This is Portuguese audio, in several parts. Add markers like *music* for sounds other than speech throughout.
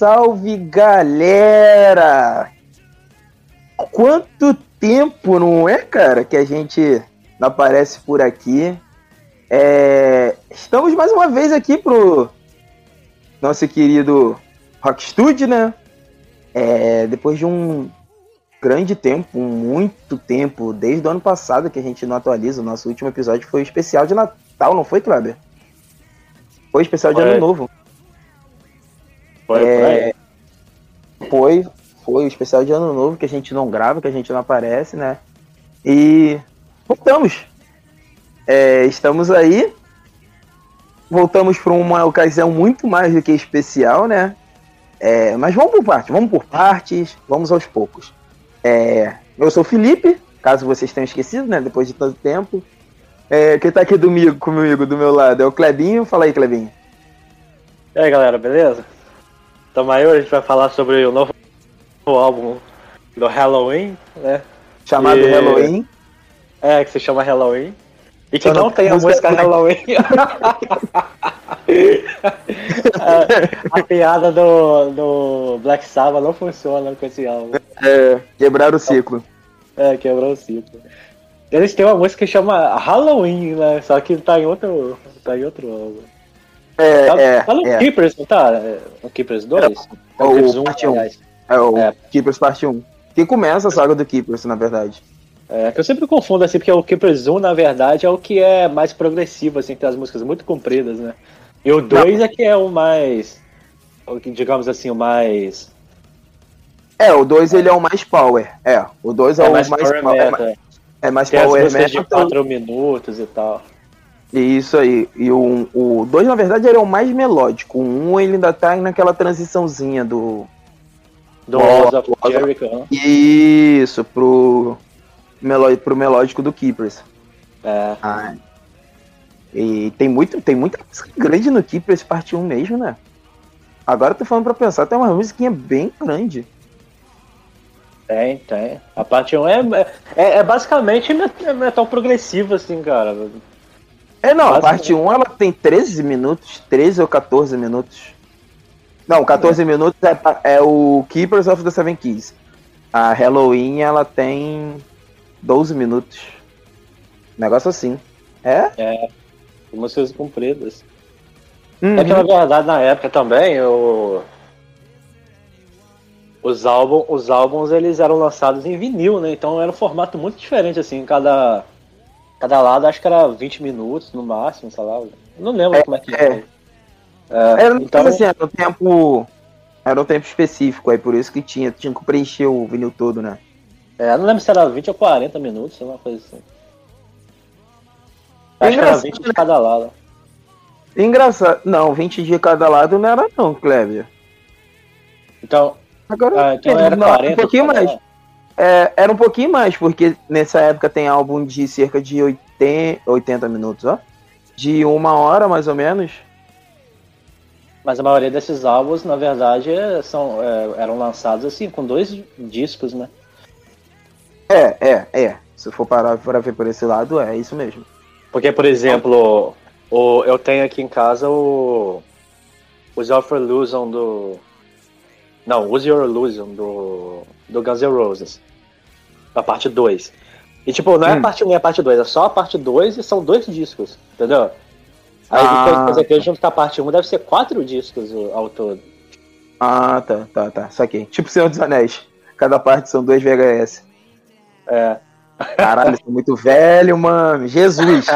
Salve, galera! Quanto tempo, não é, cara, que a gente não aparece por aqui? É, Estamos mais uma vez aqui pro nosso querido Rock Studio, né? É, Depois de um grande tempo, muito tempo, desde o ano passado que a gente não atualiza. O nosso último episódio foi o especial de Natal, não foi, Kleber? Foi especial de. Ano Novo. Foi, É, Foi, foi o especial de ano novo que a gente não grava, que a gente não aparece, né? E voltamos. É, estamos aí. Voltamos para uma ocasião muito mais do que especial, né? É, mas vamos por partes, vamos por partes, vamos aos poucos. É, eu sou o Felipe, caso vocês tenham esquecido, né? Depois de tanto tempo. É, quem tá aqui domingo, comigo, do meu lado, é o Clebinho. Fala aí, Clebinho. E aí galera, beleza? Então aí hoje a gente vai falar sobre o novo álbum do Halloween, né? Chamado E- Halloween. É, que se chama Halloween. E que não não tem a música Black. Halloween. a, *laughs* a piada do, do Black Sabbath não funciona com esse álbum. É, quebrar o ciclo. É, quebrou o ciclo. Eles têm uma música que chama Halloween, né? Só que tá em outro. Tá em outro álbum. É, Tá, é, tá no é. Keepers, não tá? É, No Keepers 2? É no o Keepers 1, parte um. aliás. É o É. Keepers Parte 1. Que começa a saga do Keepers, na verdade. É, que eu sempre confundo, assim, porque o Keepers 1, na verdade, é o que é mais progressivo, assim, tem as músicas muito compridas, né? E o 2 é que é o mais. o Digamos assim, o mais. É, o 2 ele é o mais power. É, o 2 é, É o mais mais, power power. É, metal. mais- é mais Tem as power músicas de metal. 4 minutos e tal. Isso aí. E o 2, na verdade, ele é o mais melódico. O 1 um, ele ainda tá naquela transiçãozinha do. Do Walls of Jericho, né? Isso, pro. Meló... Pro melódico do Keepers. É. Ah, e tem, muito, tem muita música grande no Keepers parte 1 mesmo, né? Agora eu tô falando pra pensar, tem uma musiquinha bem grande. Tem, tem. A parte 1 é, é, é basicamente met- metal progressivo, assim, cara. É, não, a parte 1 ela tem 13 minutos, 13 ou 14 minutos. Não, 14 minutos é, é o Keepers of the Seven Keys. A Halloween ela tem 12 minutos. Negócio assim. É? Músicas compridas. Uhum. É que na verdade na época também o... os, álbum, os álbuns eles eram lançados em vinil, né? Então era um formato muito diferente, assim, cada, cada lado acho que era 20 minutos no máximo, sei lá. Não lembro É, como é que é. era. É, Era, então, assim, era um tempo. Era um tempo específico, aí por isso que tinha, tinha que preencher o vinil todo, né? é, não lembro se era 20 ou 40 minutos, sei lá, uma coisa assim. É Acho que era engraçado, 20 de cada lado. Engraçado. Não, 20 de cada lado não era não, Kleber. Então, Agora ah, então não, era não, 40 um pouquinho mais. lado. É, era um pouquinho mais, porque nessa época tem álbum de cerca de 80, 80 minutos, ó. De uma hora, mais ou menos. Mas a maioria desses álbuns, na verdade, é- são, é, eram lançados assim, com dois discos, né? É, é, é. Se for parar para ver por esse lado, é isso mesmo. Porque, por exemplo, o, eu tenho aqui em casa o. O Use Your Illusion do. Não, Use Your Illusion do. Do Guns N' Roses. Da parte 2. E tipo, não é Hum. a parte 1 e a parte 2, é só a parte 2 e são dois discos, entendeu? Aí Ah. depois, dizer, que junto com a parte 1 deve ser quatro discos ao todo. Ah, tá, tá, tá. Saquei. Tipo Senhor dos Anéis. Cada parte são dois VHS. É. Caralho, sou muito velho, mano. Jesus. *laughs*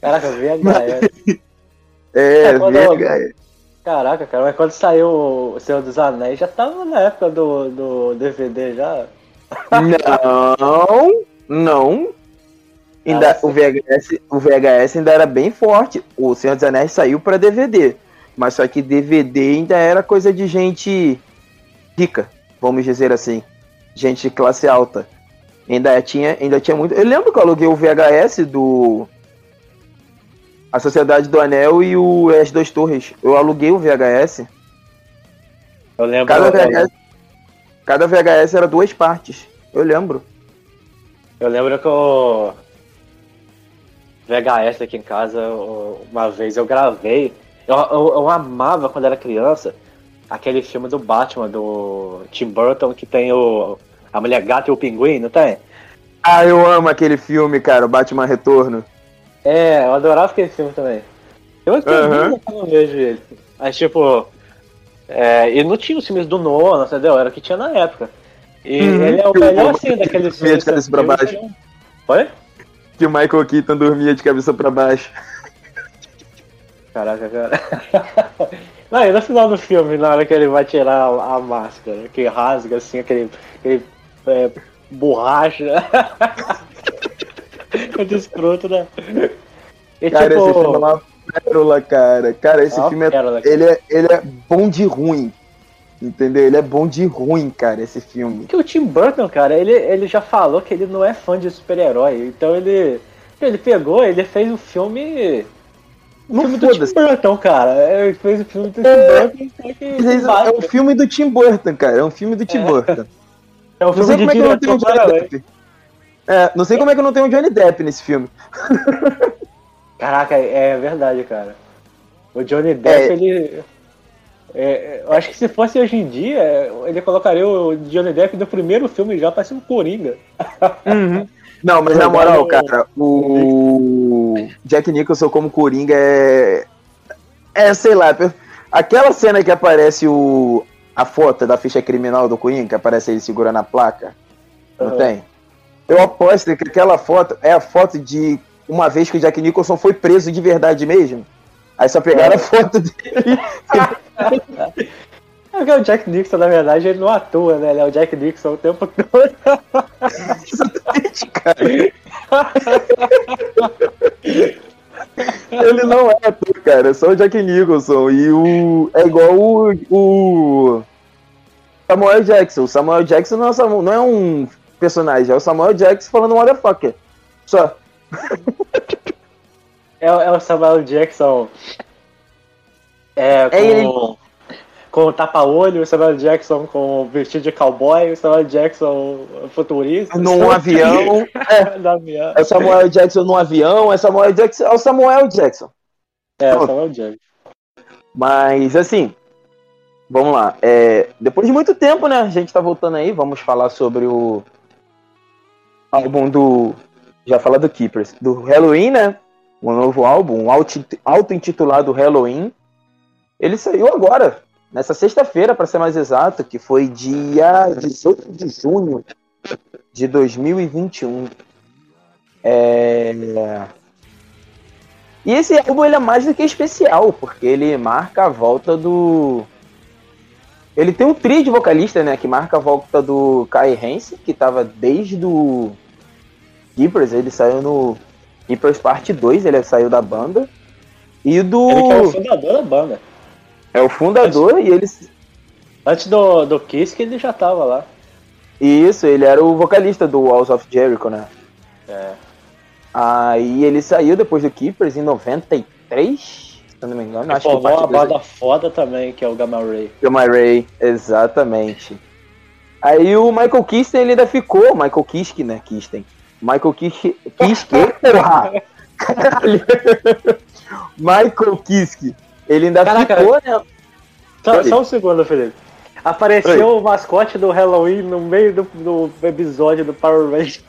Caraca, VHS. *laughs* É, É, VHS. Caraca, cara, mas quando saiu o Senhor dos Anéis, já tava na época do, do DVD já. Não, não. Ainda, o, VHS, o VHS ainda era bem forte. O Senhor dos Anéis saiu pra DVD. Mas só que DVD ainda era coisa de gente rica, vamos dizer assim. Gente de classe alta. Ainda tinha, ainda tinha muito. Eu lembro que eu aluguei o VHS do. A Sociedade do Anel e o As Dois Torres. Eu aluguei o VHS. Eu lembro. Cada VHS, cada VHS era duas partes. Eu lembro. Eu lembro que o VHS aqui em casa, uma vez eu gravei. Eu, eu, eu amava quando era criança aquele filme do Batman, do Tim Burton, que tem o. A Mulher Gata e o Pinguim, não tem? Ah, eu amo aquele filme, cara, o Batman Retorno. É, eu adorava aquele filme também. Eu Aham. não vejo ele. Mas tipo. É, e não tinha os filmes do Nolan, entendeu? Era o que tinha na época. E Uhum. ele é o melhor assim daqueles Dormia de filmes. cabeça pra baixo. Oi? Que o Michael Keaton dormia de cabeça pra baixo. Caraca, cara. *laughs* Não, e no final do filme, na hora que ele vai tirar a, a máscara, que rasga assim, aquele, aquele é, borracha. *laughs* *laughs* Muito escroto, né? E Cara, tipo. esse filme é uma pérola, cara. Cara, esse É filme é, pérola, ele é. Ele é bom de ruim. Entendeu? Ele é bom de ruim, cara, esse filme. Que o Tim Burton, cara, ele, ele já falou que ele não é fã de super-herói. Então ele. Ele pegou, ele fez o filme. O Não filme do Tim. Burton, cara. Ele fez o filme do Tim É. Burton, só que. É um filme do Tim Burton, cara. É um filme do Tim Burton. É um Não filme sei de como é que não tem diretor É, não sei como é que não tem o Johnny Depp nesse filme. *laughs* Caraca, é verdade, cara. O Johnny Depp, É. ele. é, eu acho que se fosse hoje em dia, ele colocaria o Johnny Depp no primeiro filme já pra ser um Coringa. Não, mas *laughs* na moral, Verdade, cara, o Jack Nicholson como Coringa é. É, sei lá, aquela cena que aparece o. A foto da ficha criminal do Coringa, que aparece ele segurando a placa. Não Aham. tem? Eu aposto que aquela foto é a foto de uma vez que o Jack Nicholson foi preso de verdade mesmo. Aí só pegaram a foto dele. *laughs* É o Jack Nixon, na verdade, ele não atua, né? Ele é o Jack Nixon o tempo todo. Exatamente, cara. Ele não é ator, cara, é só o Jack Nicholson. E o. É igual o. o Samuel Jackson. O Samuel Jackson não é, não é um personagem, é o Samuel Jackson falando motherfucker. Só. *laughs* É, é o Samuel Jackson. É, com, É ele- com o tapa-olho, o Samuel Jackson com o vestido de cowboy, o Samuel Jackson futurista. Num avião. *laughs* É, no avião. é o Samuel Jackson num avião, é Samuel Jackson. É o Samuel Jackson. É, o Samuel Jackson. Mas assim, vamos lá. É, depois de muito tempo, né? A gente tá voltando aí. Vamos falar sobre o álbum do. Já falar do Keepers. Do Halloween, né? O novo álbum, um auto- auto-intitulado Halloween. Ele saiu agora, nessa sexta-feira, para ser mais exato, que foi dia 18 de junho de 2021. É. E esse álbum ele é mais do que especial, porque ele marca a volta do. Ele tem um trio de vocalista, né? Que marca a volta do Kai Hansen, que tava desde o Keepers, ele saiu no Keepers Parte 2, ele saiu da banda. E do. Ele é o fundador da banda. É o fundador e ele. Antes do, do Kiss, que ele já tava lá. Isso, ele era o vocalista do Walls of Jericho, né? É. Aí ele saiu depois do Keepers em 93, se eu não me engano. Acho que Formou uma banda foda também, que é o Gamma Ray. Gamma Ray, exatamente. Aí o Michael Kisten ele ainda ficou, Michael Kiske, né? Kisten. Michael Kiske, Kiske, *laughs* porra! Caralho! Michael Kiske, ele ainda Caraca. ficou, né? Só, Oi. só um segundo, Felipe. Apareceu o mascote do Halloween no meio do, do episódio do Power Rangers. *laughs*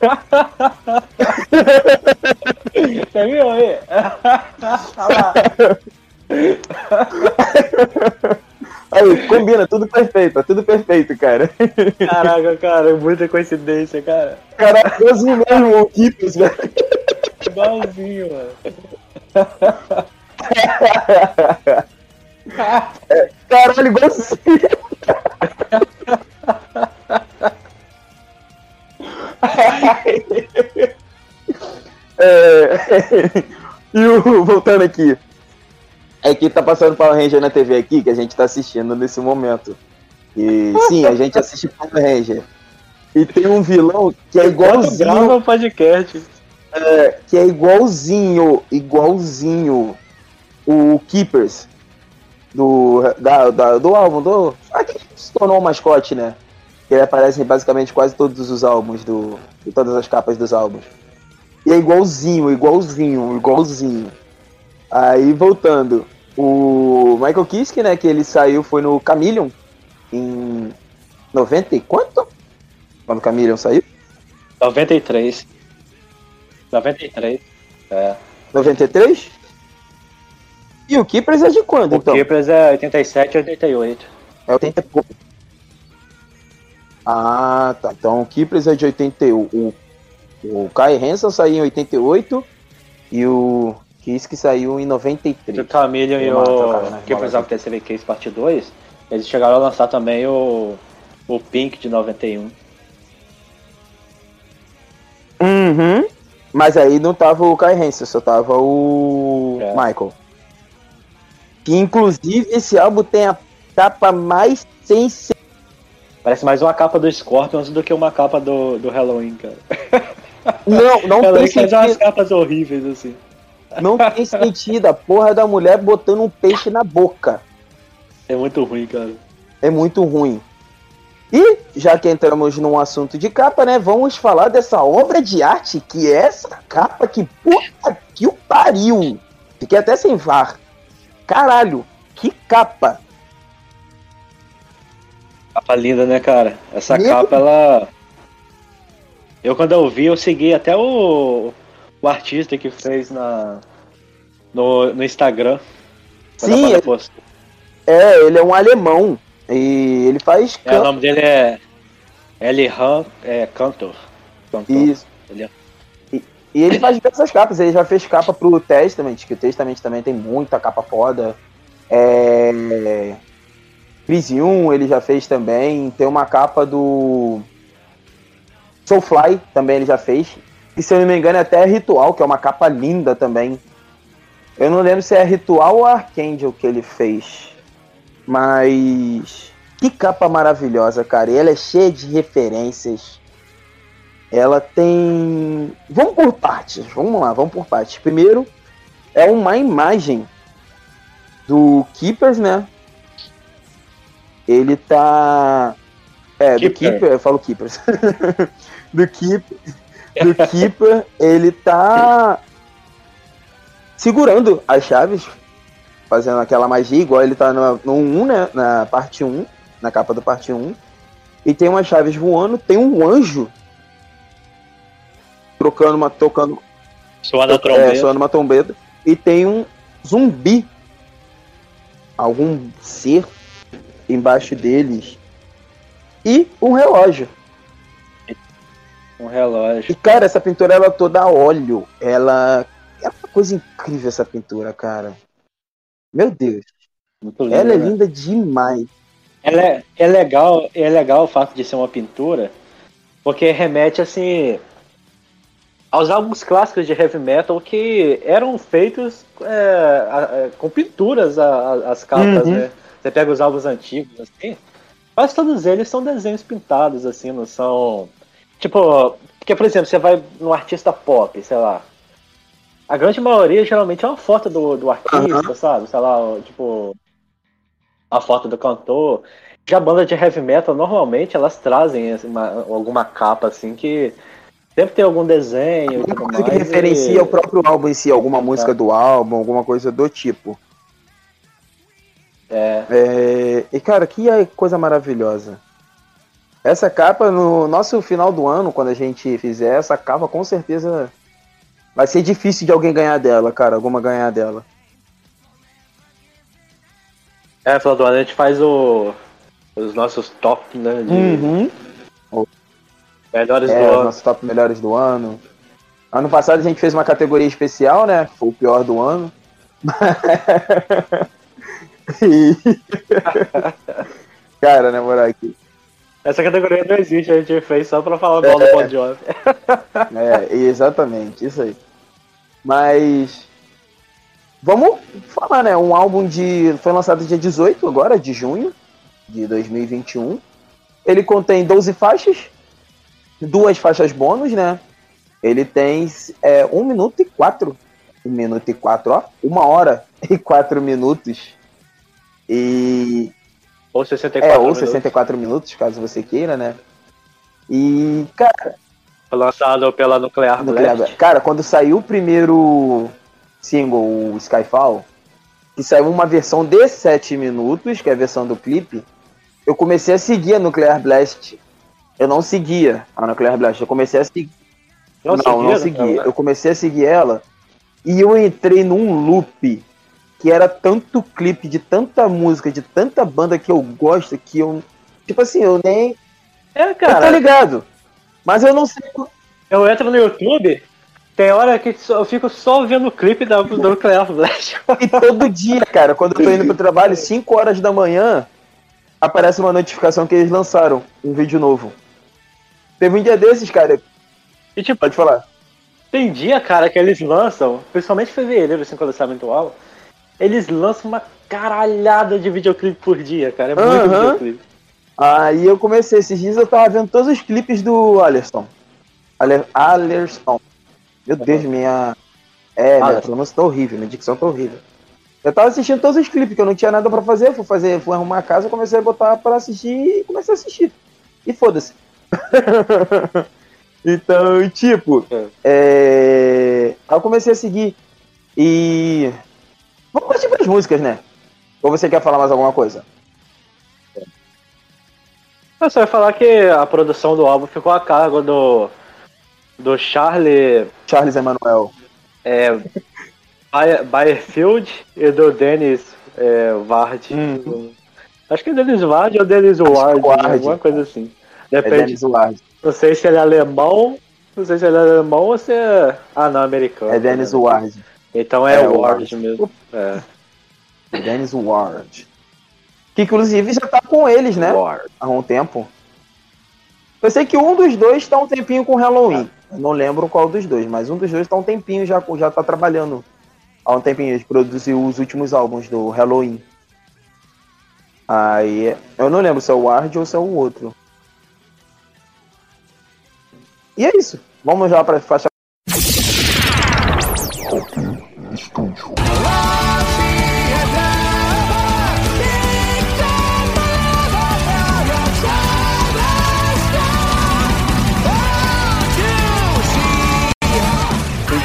Você viu aí? *laughs* Olha lá. *laughs* Aí, combina, tudo perfeito, tá tudo perfeito, cara. Caraca, cara, muita coincidência, cara. Cara, igualzinho mesmo o velho. Igualzinho, mano. Caralho, igualzinho. É, *laughs* e o, voltando aqui. É que tá passando Power Ranger na TV aqui, que a gente tá assistindo nesse momento. E sim, a gente assiste Power Ranger. E tem um vilão que é Enquanto grava igualzinho. o podcast. é, que é igualzinho, igualzinho o Keepers do, da, da- do álbum, do. Aquele que se tornou o mascote, né? Que ele aparece em basicamente quase todos os álbuns do. em todas as capas dos álbuns. E é igualzinho, igualzinho, igualzinho. Aí voltando, o Michael Kiske, né, que ele saiu foi no Chameleon em 90 e quanto? Quando o Chameleon saiu? 93. 93. É. 93? E o Keepers é de quando, O então? Keepers é 87 e 88. É 80 e pouco. Ah, tá. Então o Keepers é de 81. O, o Kai Hansen saiu em 88 e o Kiske saiu em O 93. Chameleon e Deu uma trocada o bolas of the Seven Case Parte 2, eles chegaram a lançar também o, o Pink de 91. Uhum. Mas aí não tava o Kai Hansen, só tava o É. Michael. Que inclusive esse álbum tem a capa mais sensível. Parece mais uma capa do Scorpions do que uma capa do, do Halloween, cara. Não, não *laughs* Halloween tem faz umas sentido. capas horríveis, assim. Não tem sentido. A porra da mulher botando um peixe na boca. É muito ruim, cara. é muito ruim. E, já que entramos num assunto de capa, né? Vamos falar dessa obra de arte que é essa capa que puta que o pariu. Fiquei até sem var. Caralho, que capa. Capa linda, né, cara? Essa Meu capa, ela. Eu, quando eu vi, eu segui até o, o artista que fez na, no, no Instagram. Sim, banda é, é, ele é um alemão. E ele faz É, o nome dele é Elihan é, Cantor. Cantor. Isso. Ele é- E, e ele faz diversas capas. Ele já fez capa pro Testament, que o Testament também tem muita capa foda. É. Crisium ele já fez também. Tem uma capa do. Soulfly também ele já fez. E se eu não me engano é até Ritual, que é uma capa linda também. Eu não lembro se é Ritual ou Archangel que ele fez. Mas. Que capa maravilhosa, cara. E ela é cheia de referências. Ela tem. Vamos por partes. Vamos lá, vamos por partes. Primeiro, é uma imagem do Keepers, né? Ele tá. É, do Keeper. Keeper, eu falo Keepers. *laughs* do Keeper. Do Keeper, ele tá segurando as chaves, fazendo aquela magia, igual ele tá no, no 1, né? Na parte 1, na capa do parte 1. E tem umas chaves voando, tem um anjo trocando uma, tocando, Suando a é, soando uma trombeta. E tem um zumbi. Algum ser embaixo deles. E um relógio. Um relógio. E, cara, essa pintura ela é toda a óleo. Ela. É uma coisa incrível essa pintura, cara. Meu Deus. Lindo. Ela é né? linda demais. Ela é, é legal, é legal o fato de ser uma pintura, porque remete assim aos álbuns clássicos de heavy metal que eram feitos é, a- a- com pinturas a- a- as capas, Uhum. né? Você pega os álbuns antigos assim, quase todos eles são desenhos pintados assim, não são tipo, porque por exemplo, você vai num artista pop, sei lá, a grande maioria geralmente é uma foto do, do artista, sabe? Sei lá, tipo a foto do cantor. Já a banda de heavy metal, normalmente, elas trazem uma- alguma capa assim que sempre tem algum desenho Alguma coisa que referencia e- o próprio álbum em si, alguma música É. do álbum, alguma coisa do tipo. É, É, e cara, que é coisa maravilhosa. Essa capa, no nosso final do ano, quando a gente fizer essa capa, com certeza vai ser difícil de alguém ganhar dela, cara. Alguma ganhar dela. é, final do ano a gente faz o, os nossos top, né? De Uhum. melhores É, do ano. nossos top melhores do ano. Ano passado a gente fez uma categoria especial, né? Foi o pior do ano. *laughs* E- *laughs* Cara, na moral aqui. Essa categoria não existe, a gente fez só pra falar mal do Bon Jovi. *laughs* É, exatamente, isso aí. Mas. Vamos falar, né? Um álbum de. Foi lançado dia 18 agora, de junho de 2021. Ele contém 12 faixas, duas faixas bônus, né? Ele tem é, 1 minuto e 4. 1 minuto e 4, ó. Uma hora e 4 minutos. E Ou 64 é, ou minutos. 64 minutos, caso você queira, né? E, cara, Foi lançado pela Nuclear Nuclear Blast. Cara, quando saiu o primeiro single, o Skyfall, que saiu uma versão de 7 minutos, que é a versão do clipe, eu comecei a seguir a Nuclear Blast. Eu não seguia a Nuclear Blast, eu comecei a seguir. Não, Não, não, seguia, seguia. né? Eu comecei a seguir ela e eu entrei num loop que era tanto clipe de tanta música, de tanta banda que eu gosto que eu. Tipo assim, eu nem. É, eu tô cara, ligado. Mas eu não sei. eu entro no YouTube, tem hora que eu fico só vendo o clipe da, do Nuclear Blast. E todo dia, cara, quando eu tô indo pro trabalho, 5 horas da manhã, aparece uma notificação que eles lançaram um vídeo novo. Teve um dia desses, cara. E tipo, Pode falar. tem dia, cara, que eles lançam, principalmente em fevereiro, assim, quando sai muito álbum, eles lançam uma caralhada de videoclipe por dia, cara. É muito Aham. videoclipe. Aí eu comecei, esses dias eu tava vendo todos os clipes do Alerson. Ale- Alerson. Meu Deus, minha. É, minha Alerson. pronúncia tá horrível, minha dicção tá horrível. Eu tava assistindo todos os clipes, que eu não tinha nada pra fazer, fui fazer, fui arrumar a casa, comecei a botar pra assistir e comecei a assistir. E foda-se. *laughs* então, tipo, É. é... aí eu comecei a seguir. E. Vamos partir pras músicas, né? Ou você quer falar mais alguma coisa? Eu só ia falar que a produção do álbum ficou a cargo do, do Charlie Charles Emanuel. é, Bayerfield e do Dennis é, Ward. Hum. Acho que é Dennis Ward ou Dennis Ward, Ward. né? alguma coisa assim. É Depende. Dennis Ward. Não sei se ele é alemão, não sei se ele é alemão ou se é. Ah, não, americano. É Dennis né? Ward. Então é, É, Ward Ward. mesmo. É, Dennis Ward. Que inclusive já tá com eles, né? Ward. Há um tempo. Eu sei que um dos dois tá um tempinho com Halloween. Eu não lembro qual dos dois, mas um dos dois tá um tempinho já, já tá trabalhando. Há um tempinho. Ele produziu os últimos álbuns do Halloween. Aí. Eu não lembro se é o Ward ou se é o outro. E é isso. Vamos já pra faixa.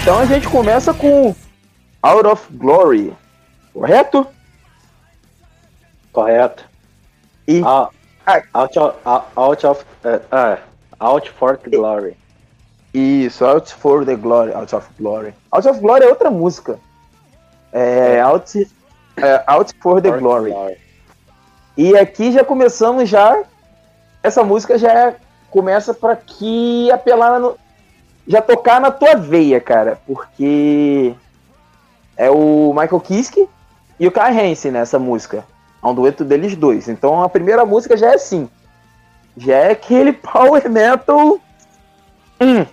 Então a gente começa com Out of Glory. Correto? Correto. E Ah, Ah. out of. ah, Out of. é, ah, out for Glory. Isso, Out for the Glory. Out of Glory. Out of Glory é outra música. É, Out, é, Out for the For Glory. E aqui já começamos já. Essa música já é- começa para que apelar no, já tocar na tua veia, cara, porque é o Michael Kiske e o Kai Hansen nessa música. É um dueto deles dois. Então a primeira música já é assim. Já é aquele *laughs* power metal. Hum,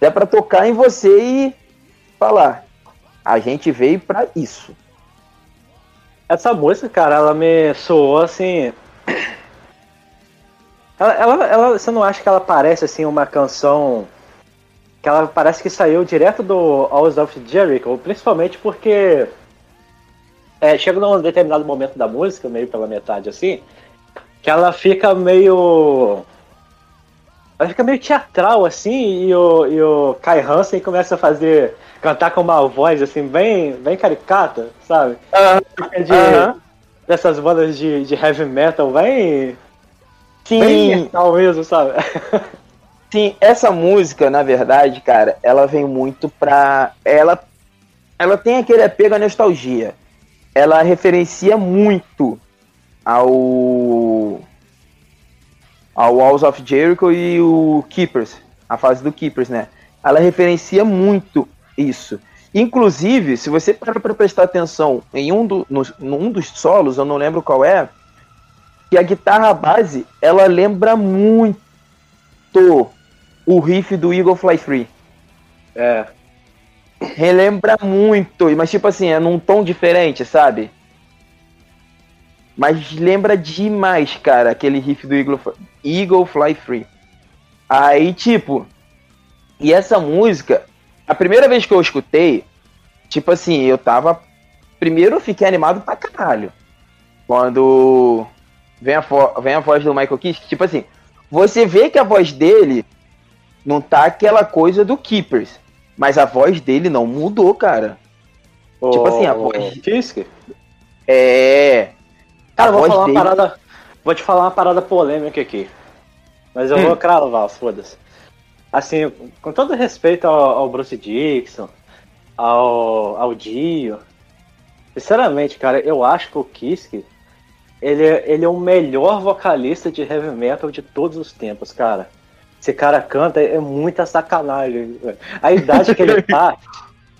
é para tocar em você e falar. A gente veio para isso. Essa música, cara, ela me soou assim. *clears throat* Ela, ela, ela- você não acha que ela parece assim uma canção que ela parece que saiu direto do House of Jericho, principalmente porque é, chega num determinado momento da música, meio pela metade assim, que ela fica meio ela fica meio teatral assim e o, e o Kai Hansen começa a fazer cantar com uma voz assim bem bem caricata, sabe? Fica de Aham. dessas bandas de, de heavy metal bem bem Sim, metal mesmo, sabe? *laughs* sim, essa música, na verdade, cara, ela vem muito pra. Ela, ela tem aquele apego à nostalgia. Ela referencia muito ao. ao Walls of Jericho e o Keepers, a fase do Keepers, né? ela referencia muito isso. Inclusive, se você para prestar atenção em um, do, no, num dos solos, eu não lembro qual é, que a guitarra base, ela lembra muito o riff do Eagle Fly Free. É. Relembra muito, mas tipo assim, é num tom diferente, sabe? Mas lembra demais, cara, aquele riff do Eagle, Eagle Fly Free. Aí, tipo, e essa música, a primeira vez que eu escutei, tipo assim, eu tava. Primeiro eu fiquei animado pra caralho. Quando vem a, vem a voz do Michael Kiss, tipo assim, você vê que a voz dele não tá aquela coisa do Keepers, mas a voz dele não mudou, cara. O, tipo assim, a voz. Kiss? É. Cara, vou falar dele... uma parada. Vou te falar uma parada polêmica aqui. Mas eu hum. vou cravar, foda-se. Assim, com todo respeito ao, ao Bruce Dixon, ao, ao Dio, sinceramente, cara, eu acho que o Kiske ele, ele é o melhor vocalista de heavy metal de todos os tempos, cara. Esse cara canta é muita sacanagem. A idade que ele *laughs* tá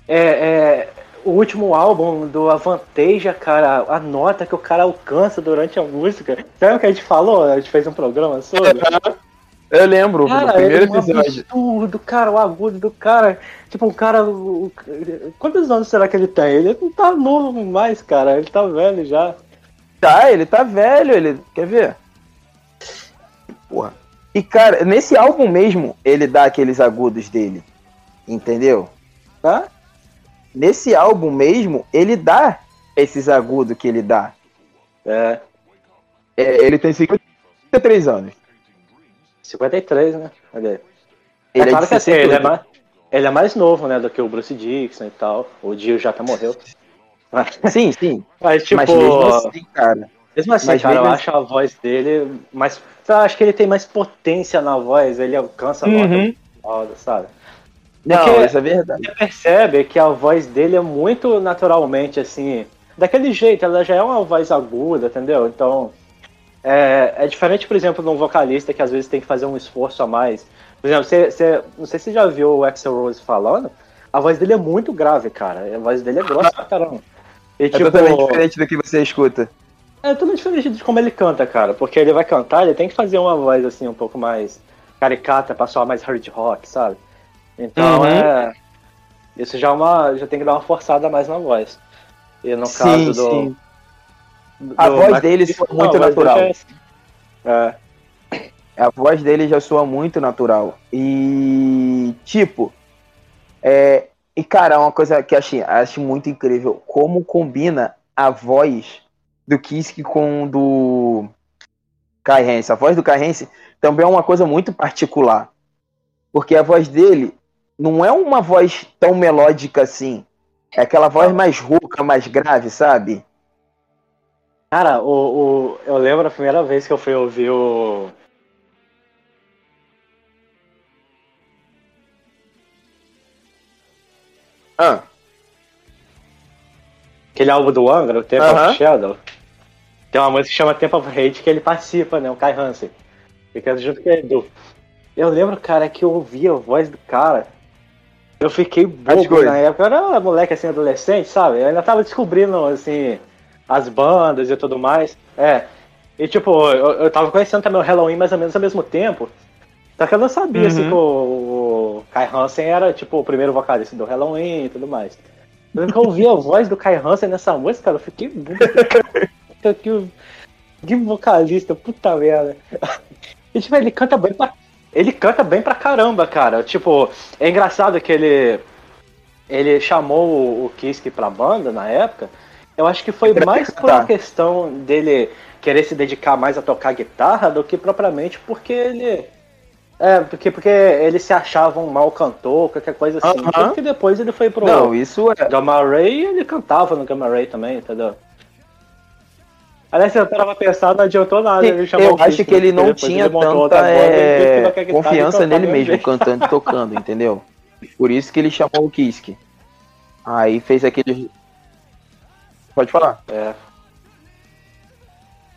é, é, o último álbum do Avanteja, cara, a nota que o cara alcança durante a música. Sabe o que a gente falou? A gente fez um programa sobre. Eu lembro, cara, no primeiro é um episódio. absurdo, cara, o agudo do cara. Tipo, um cara. O, quantos anos será que ele tem? Ele não tá novo mais, cara. Ele tá velho já. Tá, ele tá velho, ele. Quer ver? Porra. E, cara, nesse álbum mesmo, ele dá aqueles agudos dele. Entendeu? Tá? Nesse álbum mesmo, ele dá esses agudos que ele dá. É. é ele tem 53 anos. 53, né? Ele, é ele é claro é que assim, ele é, mais, ele é mais novo, né, do que o Bruce Dixon e tal. O Dio já até morreu. Sim, sim. Mas, tipo. Mas mesmo assim, cara. Mesmo assim, mas cara, eu acho a voz dele mais. Eu acho que ele tem mais potência na voz, ele alcança a uhum. nota, sabe? Não, Porque isso é verdade. Você percebe que a voz dele é muito naturalmente, assim. Daquele jeito, ela já é uma voz aguda, entendeu? Então. É, é diferente, por exemplo, de um vocalista que às vezes tem que fazer um esforço a mais. Por exemplo, você, você, não sei se você já viu o Axel Rose falando, a voz dele é muito grave, cara. A voz dele é grossa pra caramba. E, é tipo, totalmente diferente do que você escuta. É totalmente diferente de como ele canta, cara. Porque ele vai cantar, ele tem que fazer uma voz assim um pouco mais caricata pra soar mais hard rock, sabe? Então uhum. é. Isso já é uma. Já tem que dar uma forçada mais na voz. E no sim, caso do. Sim. do a voz dele soa muito natural. É, assim. é. A voz dele já soa muito natural. E tipo. É, e, cara, é uma coisa que eu acho, acho muito incrível, como combina a voz do Kiske com do Kai Hansen. A voz do Kai Hansen também é uma coisa muito particular. Porque a voz dele não é uma voz tão melódica assim. É aquela voz mais rouca, mais grave, sabe? Cara, o, o, eu lembro a primeira vez que eu fui ouvir o, Ah. Aquele álbum do Angra, o Temple uh -huh. of Shadow. Tem uma música que chama Temple of Hate que ele participa, né? O Kai Hansen. Fica junto com Edu. Eu lembro, cara, que eu ouvi a voz do cara. Eu fiquei bobo na época. Eu era moleque assim, adolescente, sabe? Eu ainda tava descobrindo, assim, as bandas e tudo mais. É. E tipo, eu, eu tava conhecendo também o Halloween mais ou menos ao mesmo tempo. Só que eu não sabia uhum. assim, que o, o Kai Hansen era tipo o primeiro vocalista do Halloween e tudo mais. Quando eu ouvi a voz do Kai Hansen nessa música, cara, eu fiquei *laughs* que, que vocalista, puta merda. *laughs* E, tipo, ele canta bem pra. Ele canta bem pra caramba, cara. Tipo, é engraçado que ele. Ele chamou o, o Kiske pra banda na época. Eu acho que foi mais por uma questão dele querer se dedicar mais a tocar guitarra do que propriamente porque ele é, porque, porque ele se achava um mau cantor, qualquer coisa assim. Uh -huh. Porque depois ele foi pro Não, isso é... Gamma Ray e ele cantava no Gamma Ray também, entendeu? Aliás, se eu tava pensando, não adiantou nada. Ele eu acho que ele não tinha ele tanta é, confiança nele mesmo, cantando e tocando, entendeu? Por isso que ele chamou o Kiske. Aí fez aquele. Pode falar. É.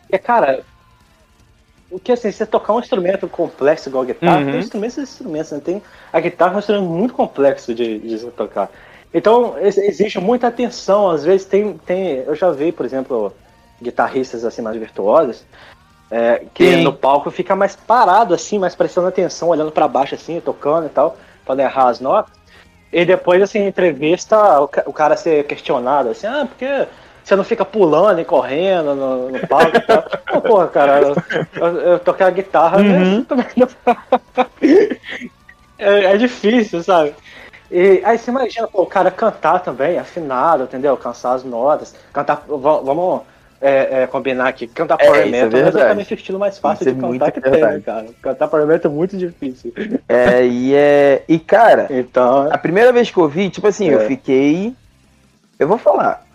É, cara, o que assim, você tocar um instrumento complexo igual a guitarra, Uhum. tem instrumentos e instrumentos, né? Tem, a guitarra é um instrumento muito complexo de, de se tocar. Então, ex- exige muita atenção, às vezes tem, tem. Eu já vi, por exemplo, guitarristas assim mais virtuosos, é, que Sim. no palco fica mais parado, assim, mais prestando atenção, olhando pra baixo, assim, tocando e tal, pra não errar as notas. E depois, assim, em entrevista, o, o cara ser questionado, assim, ah, porque você não fica pulando e correndo no, no palco e tal. *laughs* Pô, porra, cara, eu, eu, eu toquei a guitarra, Uhum. né? *laughs* Também não- *laughs* é, é difícil, sabe? E aí você imagina, pô, o cara cantar também, afinado, entendeu? Cansar as notas, cantar. va- Vamos é, é, combinar aqui, cantar É, power é metal é exatamente o estilo mais fácil Isso de é cantar muito que tem, verdade. cara? Cantar power metal é muito difícil. É, e é. E, cara, *laughs* Então, a primeira vez que eu vi, tipo assim, eu É. fiquei. Eu vou falar.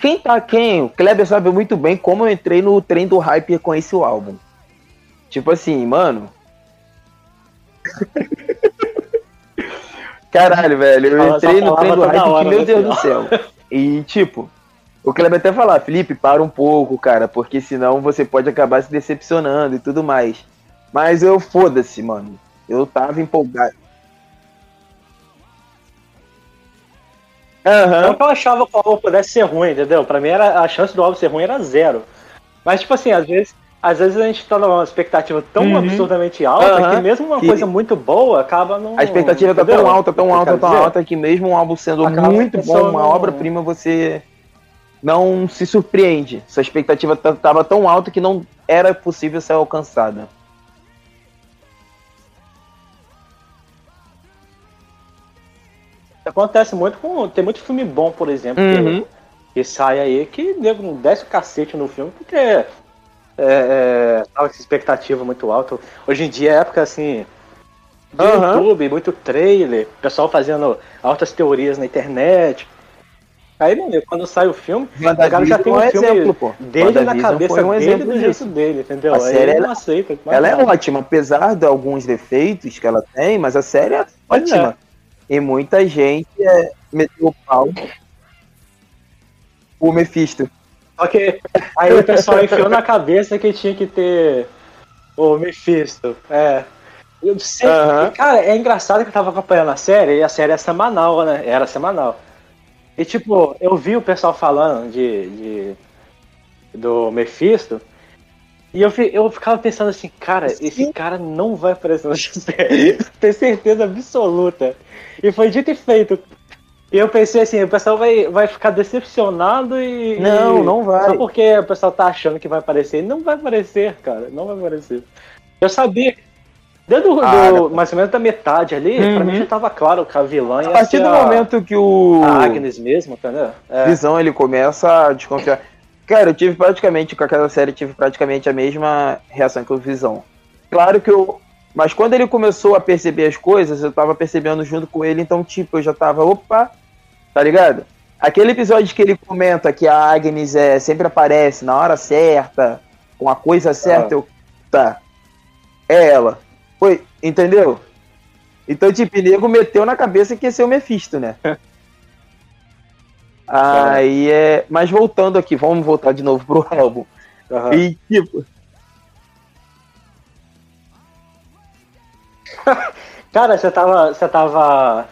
Quem tá quem? O Kleber sabe muito bem como eu entrei no trem do hype com esse álbum. Tipo assim, mano. *laughs* Caralho, velho, eu entrei no trem do hype que, meu né, Deus do céu. *laughs* E, tipo, o Kleber até falar, Felipe, para um pouco, cara, porque senão você pode acabar se decepcionando e tudo mais. Mas eu, foda-se, mano. Eu tava empolgado. Aham. Não que eu achava que o álbum pudesse ser ruim, entendeu? Pra mim era, a chance do álbum ser ruim era zero. Mas, tipo assim, às vezes, às vezes a gente tá numa expectativa tão Uhum. absurdamente alta Aham. que mesmo uma Que- coisa muito boa acaba não. A expectativa tá entendeu? tão alta, tão alta, tão dizer? alta que mesmo um álbum sendo Acaba muito bom, uma não- obra-prima, você não se surpreende. Sua expectativa tá- tava tão alta que não era possível ser alcançada. Acontece muito com. Tem muito filme bom, por exemplo, que- Uhum. que, sai aí que não desce o cacete no filme, porque é, é, tava com expectativa muito alta. Hoje em dia é época assim. De Aham. YouTube, muito trailer, pessoal fazendo altas teorias na internet. Aí, meu amigo, quando sai o filme, o cara já tem um é filme exemplo, pô. dele na cabeça um dele exemplo do jeito dele, entendeu? A série, ele ela- não aceita. Ela é ótima, apesar de alguns defeitos que ela tem, mas a série é Pois ótima. E muita gente é, meteu o pau. O Mephisto. Só que aí o pessoal enfiou na cabeça que tinha que ter o Mephisto. É. Eu sei, Aham. Cara, é engraçado que eu tava acompanhando a série e a série é semanal, né? Era semanal. E tipo, eu vi o pessoal falando de, de- do Mephisto e eu, eu ficava pensando assim, cara, esse cara não vai aparecer nessa *laughs* série. Tenho certeza absoluta. E foi dito e feito. E eu pensei assim, o pessoal vai, vai ficar decepcionado e. Não, não vai. Só porque o pessoal tá achando que vai aparecer. Não vai aparecer, cara. Não vai aparecer. Eu sabia. Desde o- Ah, do, mais ou menos da metade ali, pra Uhum. mim já tava claro que a vilã ia A partir do a, momento que o a Agnes mesmo, entendeu? É. Visão ele começa a desconfiar. Cara, eu tive praticamente, com aquela série, tive praticamente a mesma reação que o Visão. Claro que eu. Mas quando ele começou a perceber as coisas, eu tava percebendo junto com ele, então, tipo, eu já tava, opa, tá ligado? Aquele episódio que ele comenta que a Agnes é, sempre aparece na hora certa, com a coisa certa, Ah. eu. Tá. É ela. Foi, entendeu? Então, tipo, o nego meteu na cabeça que ia ser o Mephisto, né? *laughs* Aí é. Mas voltando aqui, vamos voltar de novo pro álbum. Aham. E tipo, *laughs* Cara, você tava. Você tava.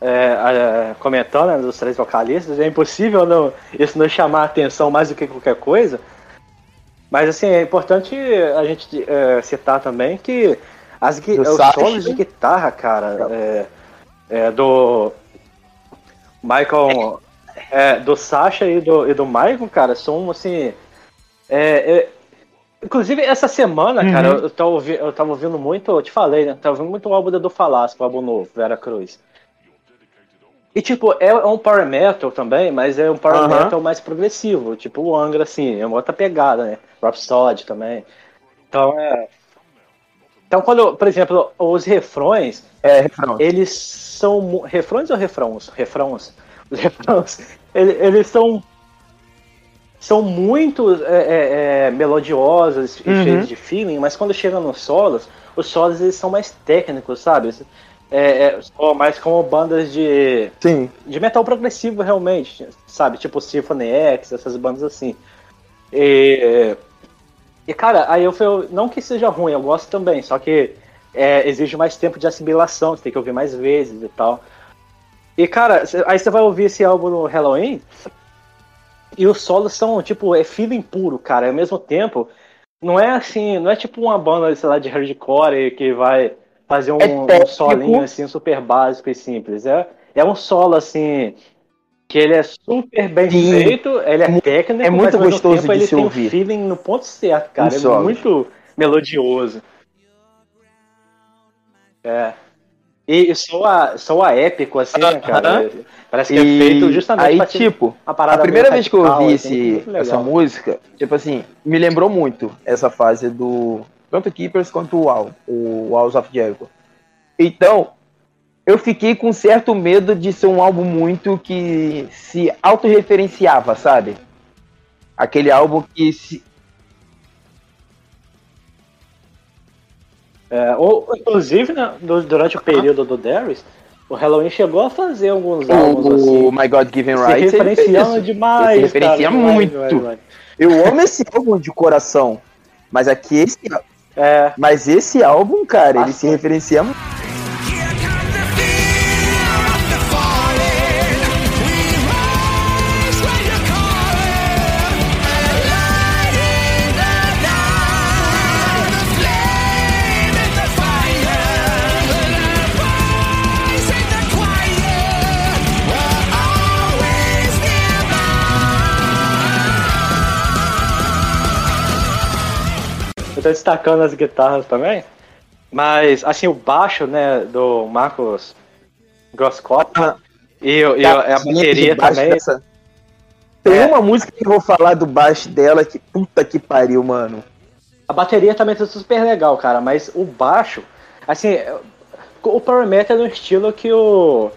é, é, comentando né, dos três vocalistas, é impossível não, isso não chamar a atenção mais do que qualquer coisa. Mas assim, é importante a gente é, citar também que as, Do os Sasha. solos de guitarra, cara, é, é, do Michael, é, do Sasha e do, e do Michael, cara, são assim. é, é, inclusive, essa semana, Uhum. cara, eu, tava ouvi- eu tava ouvindo muito, eu te falei, né? Tava ouvindo muito o álbum da do Falasco, o álbum novo, Vera Cruz. E, tipo, é um power metal também, mas é um power Aham. metal mais progressivo. Tipo, o Angra, assim, é uma outra pegada, né? Rhapsody também. Então, é... Então, quando, por exemplo, os refrões, é, refrão. eles são... Refrões ou refrãos? Refrãos. Os refrãos, *laughs* ele- eles são... São muito é, é, é, melodiosos e Uhum. cheios de feeling, mas quando chega nos solos, os solos eles são mais técnicos, sabe? É, é, mais como bandas de, Sim. de metal progressivo realmente, sabe? Tipo Symphony X, essas bandas assim. E, E cara, aí eu falei, não que seja ruim, eu gosto também, só que é, exige mais tempo de assimilação, você tem que ouvir mais vezes e tal. E cara, aí você vai ouvir esse álbum no Halloween, e os solos são, tipo, é feeling puro, cara. Ao mesmo tempo, não é assim, não é tipo uma banda, sei lá, de hardcore que vai fazer um, É um solinho assim super básico e simples. É, é um solo assim que ele é super bem Sim. feito, ele é técnico, é muito gostoso tempo de ele se tem ouvir. um feeling no ponto certo, cara. É solos. muito melodioso. É. E, e soa, soa épico, assim, né, cara? Parece que é feito justamente aí, pra tipo, uma parada a primeira vez que eu ouvi assim, esse, essa música, tipo assim, me lembrou muito essa fase do tanto Keepers quanto o Wall, o Walls of Jericho. Então, eu fiquei com certo medo de ser um álbum muito que se autorreferenciava, sabe? Aquele álbum que se. É, ou, inclusive, né, du- durante o período do Darius, o Halloween chegou a fazer alguns álbuns O, assim, o My God Given se Rights. ele fez referenciando demais. Ele se referencia cara, muito. Eu amo esse álbum de coração. Mas aqui esse. É, Mas esse álbum, cara, ele se referencia muito. Tô destacando as guitarras também. Mas, assim, o baixo, né, do Marcos Grosskopf Ah. e, e a, a bateria também. dessa- Tem É. uma música que eu vou falar do baixo dela que puta que pariu, mano. A bateria também tá super legal, cara, mas o baixo, assim, o Power Metal é um estilo que o,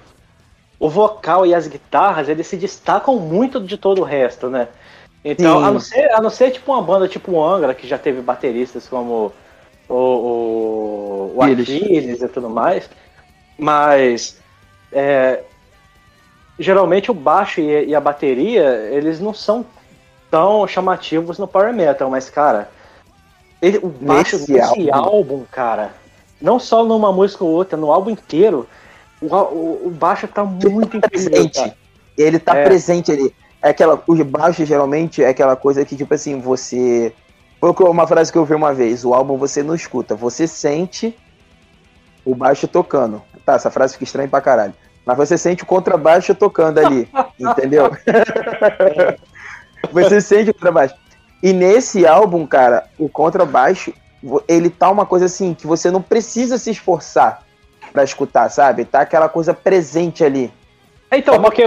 o vocal e as guitarras, eles se destacam muito de todo o resto, né? Então, Sim. a não, ser, a não ser tipo uma banda tipo o Angra, que já teve bateristas como o, o, o Aquiles. E tudo mais, mas é, geralmente o baixo e, e a bateria, eles não são tão chamativos no Power Metal, mas, cara, ele- o baixo Nesse desse álbum. álbum, cara, não só numa música ou outra, no álbum inteiro, o, o, o baixo tá muito incrível, presente. cara. Ele tá É. presente ali. É aquela, o baixo geralmente é aquela coisa que, tipo assim, você. Foi uma frase que eu vi uma vez: o álbum você não escuta, você sente o baixo tocando. Tá, essa frase fica estranha pra caralho. Mas você sente o contrabaixo tocando ali, *laughs* entendeu? *laughs* você sente o contrabaixo. E nesse álbum, cara, o contrabaixo, ele tá uma coisa assim, que você não precisa se esforçar pra escutar, sabe? Tá aquela coisa presente ali. Então, porque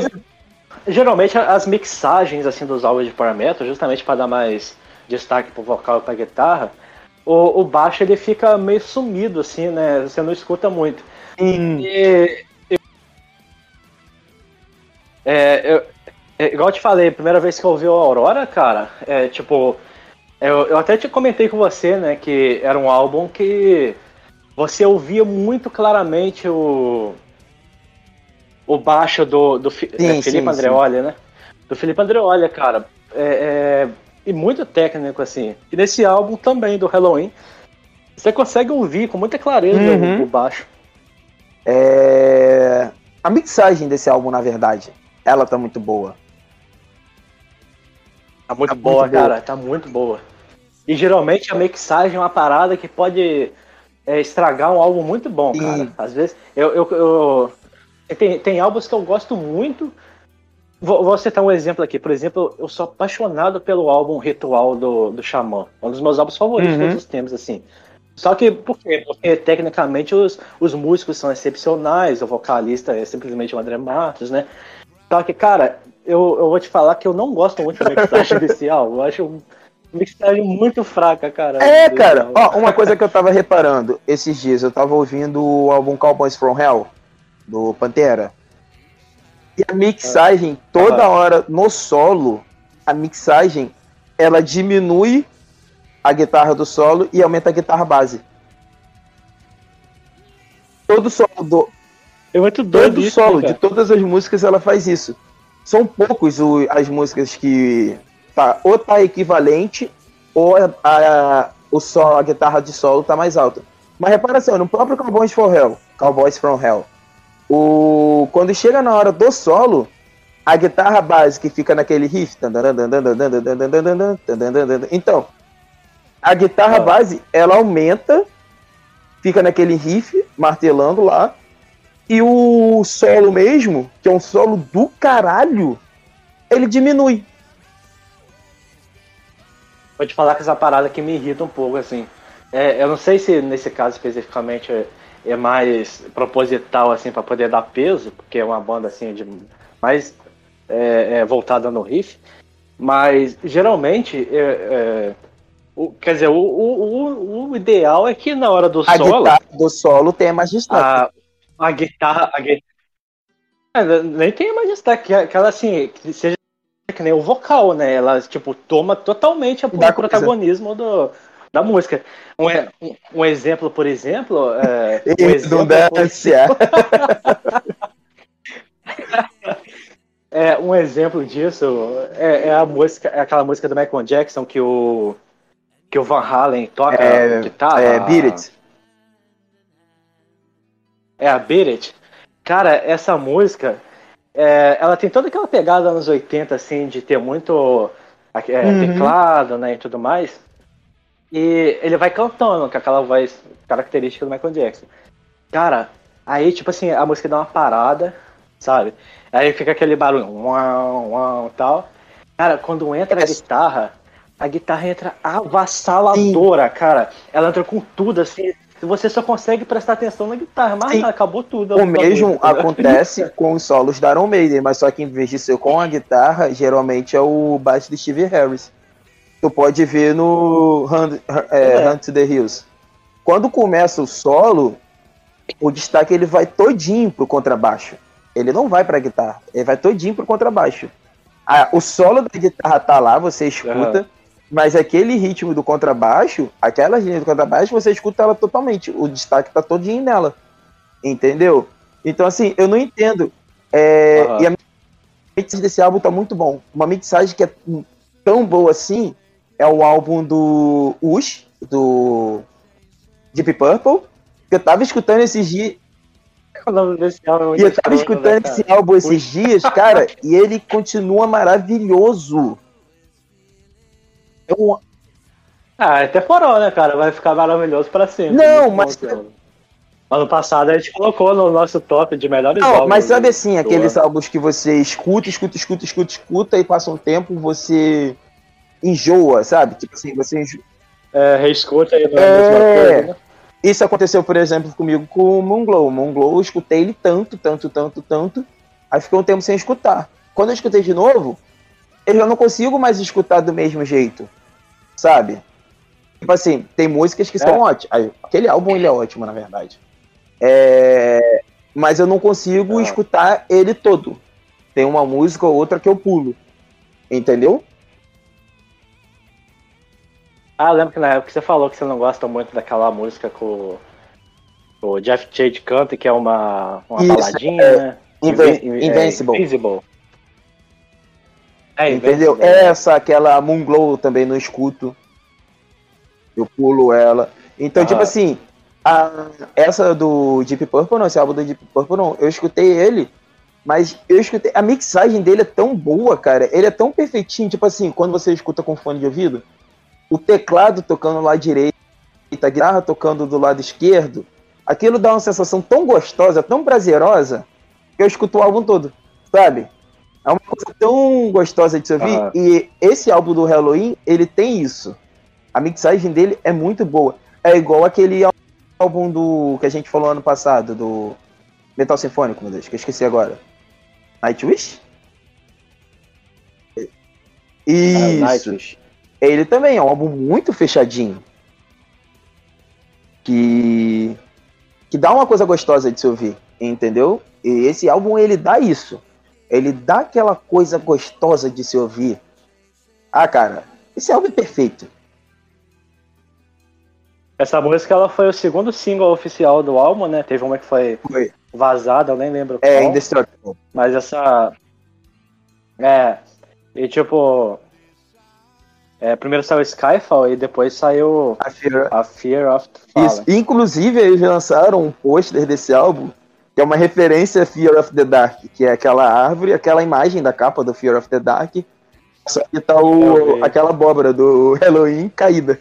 geralmente as mixagens assim dos álbuns de Power Metal, justamente para dar mais destaque pro vocal e pra guitarra, o, o baixo ele fica meio sumido assim, né? Você não escuta muito. E, eu- é, eu- é, igual eu te falei, a primeira vez que eu ouvi o Aurora, cara, é tipo. Eu, eu até te comentei com você, né, que era um álbum que você ouvia muito claramente o. O baixo do, do Fi- Sim, é, sim, Felipe sim. Andreoli, né? Do Felipe Andreoli, cara. É, é, e muito técnico, assim. E nesse álbum também, do Halloween, você consegue ouvir com muita clareza Uhum. o, o baixo. É... A mixagem desse álbum, na verdade, ela tá muito boa. Tá muito Tá boa, muito boa. cara. Tá muito boa. E geralmente a mixagem é uma parada que pode é, estragar um álbum muito bom, Sim. cara. Às vezes. Eu, eu, eu- tem, tem álbuns que eu gosto muito. Vou, vou citar um exemplo aqui. Por exemplo, eu sou apaixonado pelo álbum Ritual do, do Xamã. Um dos meus álbuns favoritos de Uhum. todos os tempos, assim. Só que, por quê? Porque tecnicamente os, os músicos são excepcionais, o vocalista é simplesmente o André Matos, né? Só que, cara, eu, eu vou te falar que eu não gosto muito da mixagem *laughs* desse álbum. Eu acho uma mixagem muito fraca, cara. É, cara, ó, uma coisa que eu tava reparando esses dias, eu tava ouvindo o álbum Cowboys from Hell, do Pantera. E a mixagem, toda Ah. hora, no solo, a mixagem, ela diminui a guitarra do solo e aumenta a guitarra base. Todo solo do, É muito doido todo isso, solo né, de cara? todas as músicas ela faz isso. São poucos o- as músicas que tá, ou tá equivalente ou a, a- o solo, a guitarra de solo tá mais alta. Mas repara assim, ó, no próprio Cowboys from Hell, Cowboys from Hell, o, quando chega na hora do solo, a guitarra base que fica naquele riff. Então, a guitarra Ah. base, ela aumenta, fica naquele riff, martelando lá. E o solo mesmo, que é um solo do caralho, ele diminui. Vou te falar que essa parada que me irrita um pouco, assim. É, eu não sei se nesse caso especificamente é, mais proposital, assim, pra poder dar peso, porque é uma banda, assim, de mais é, é, voltada no riff. Mas, geralmente, é, é, o- quer dizer, o, o, o- ideal é que na hora do A solo, guitarra do solo tem mais destaque. a, a guitarra... A gui- É, nem tem mais destaque, que aquela, assim, que seja que nem o vocal, né? Ela, tipo, toma totalmente o protagonismo do, da música. Um, e- um- um exemplo, por exemplo. É, *laughs* um Redundância. *laughs* é, um exemplo disso é, é a música, é aquela música do Michael Jackson que o que o Van Halen toca É, guitarra. é, Beat It. É a Beat It. Cara, essa música, é, ela tem toda aquela pegada anos 80, assim, de ter muito é, Uhum. teclado, né, e tudo mais. E ele vai cantando com aquela voz característica do Michael Jackson. Cara, aí, tipo assim, a música dá uma parada, sabe? Aí fica aquele barulho, uau, uau, tal. Cara, quando entra a guitarra, a guitarra entra avassaladora, cara. Ela entra com tudo, assim. Você só consegue prestar atenção na guitarra, mas Sim. acabou tudo. O mesmo Entendeu? acontece *laughs* com os solos da Iron Maiden, mas só que em vez de ser com a guitarra, geralmente é o baixo do Steve Harris. Tu pode ver no Hunt, é, É. Hunt to the Hills. Quando começa o solo, o destaque ele vai todinho pro contrabaixo. Ele não vai pra guitarra, ele vai todinho pro contrabaixo. Ah, o solo da guitarra tá lá, você escuta, mas aquele ritmo do contrabaixo, aquela linha do contrabaixo, você escuta ela totalmente. O destaque tá todinho nela. Entendeu? Então, assim, eu não entendo. É, Aham. E a mixagem desse álbum tá muito bom. Uma mixagem que é tão boa assim é o álbum do Ush, do Deep Purple. Que eu tava escutando esses dias. O nome desse álbum é E eu tava escroto, escutando né, esse álbum esses dias, cara, e ele continua maravilhoso. É um, Ah, é temporal, né, cara? Vai ficar maravilhoso pra sempre. Não, mas-. Ano passado a gente colocou no nosso top de melhores Não, álbuns. mas sabe assim, aqueles álbuns que você escuta, escuta, escuta, escuta, escuta, e passa um tempo você enjoa, sabe? Tipo assim, você enjoa. É, reescuta aí, não é É. coisa, né? Isso aconteceu, por exemplo, comigo com o Moonglow. O Moonglow, eu escutei ele tanto, tanto, tanto, tanto, aí ficou um tempo sem escutar. Quando eu escutei de novo, eu já não consigo mais escutar do mesmo jeito, sabe? Tipo assim, tem músicas que são É. ótimas. Aí, Aquele álbum, ele é ótimo, na verdade. É, Mas eu não consigo Ah. escutar ele todo. Tem uma música ou outra que eu pulo. Entendeu? Ah, lembro que na época você falou que você não gosta muito daquela música com com o Jeff Chade canta, que é uma, uma Isso, baladinha, é. né? Inven- Invi- é, Invincible. Invincible. É, Entendeu? Invincible? Essa, aquela Moonglow também não escuto. Eu pulo ela. Então, Ah. tipo assim, a- essa do Deep Purple, não, esse álbum do Deep Purple, não. Eu escutei ele, mas eu escutei. A mixagem dele é tão boa, cara. Ele é tão perfeitinho. Tipo assim, quando você escuta com fone de ouvido, o teclado tocando lá direito, a guitarra tocando do lado esquerdo, aquilo dá uma sensação tão gostosa, tão prazerosa, que eu escuto o álbum todo, sabe? É uma coisa tão gostosa de se ouvir. Aham. E esse álbum do Halloween, ele tem isso. A mixagem dele é muito boa. É igual aquele álbum do que a gente falou ano passado, do Metal Sinfônico, meu Deus, que eu esqueci agora. Nightwish? Ah, Isso. Nightwish. Ele também é um álbum muito fechadinho. Que que dá uma coisa gostosa de se ouvir, entendeu? E esse álbum ele dá isso. Ele dá aquela coisa gostosa de se ouvir. Ah, cara, esse álbum é perfeito. Essa música ela foi o segundo single oficial do álbum, né? Teve uma que foi Foi. vazada, eu nem lembro É qual. Indestructible. Mas essa. É. E tipo. É, primeiro saiu Skyfall e depois saiu A Fear, a Fear of the Isso. Fallen. Inclusive, eles lançaram um pôster desse álbum que é uma referência a Fear of the Dark, que é aquela árvore, aquela imagem da capa do Fear of the Dark. Só que tá o, aquela abóbora do Halloween caída.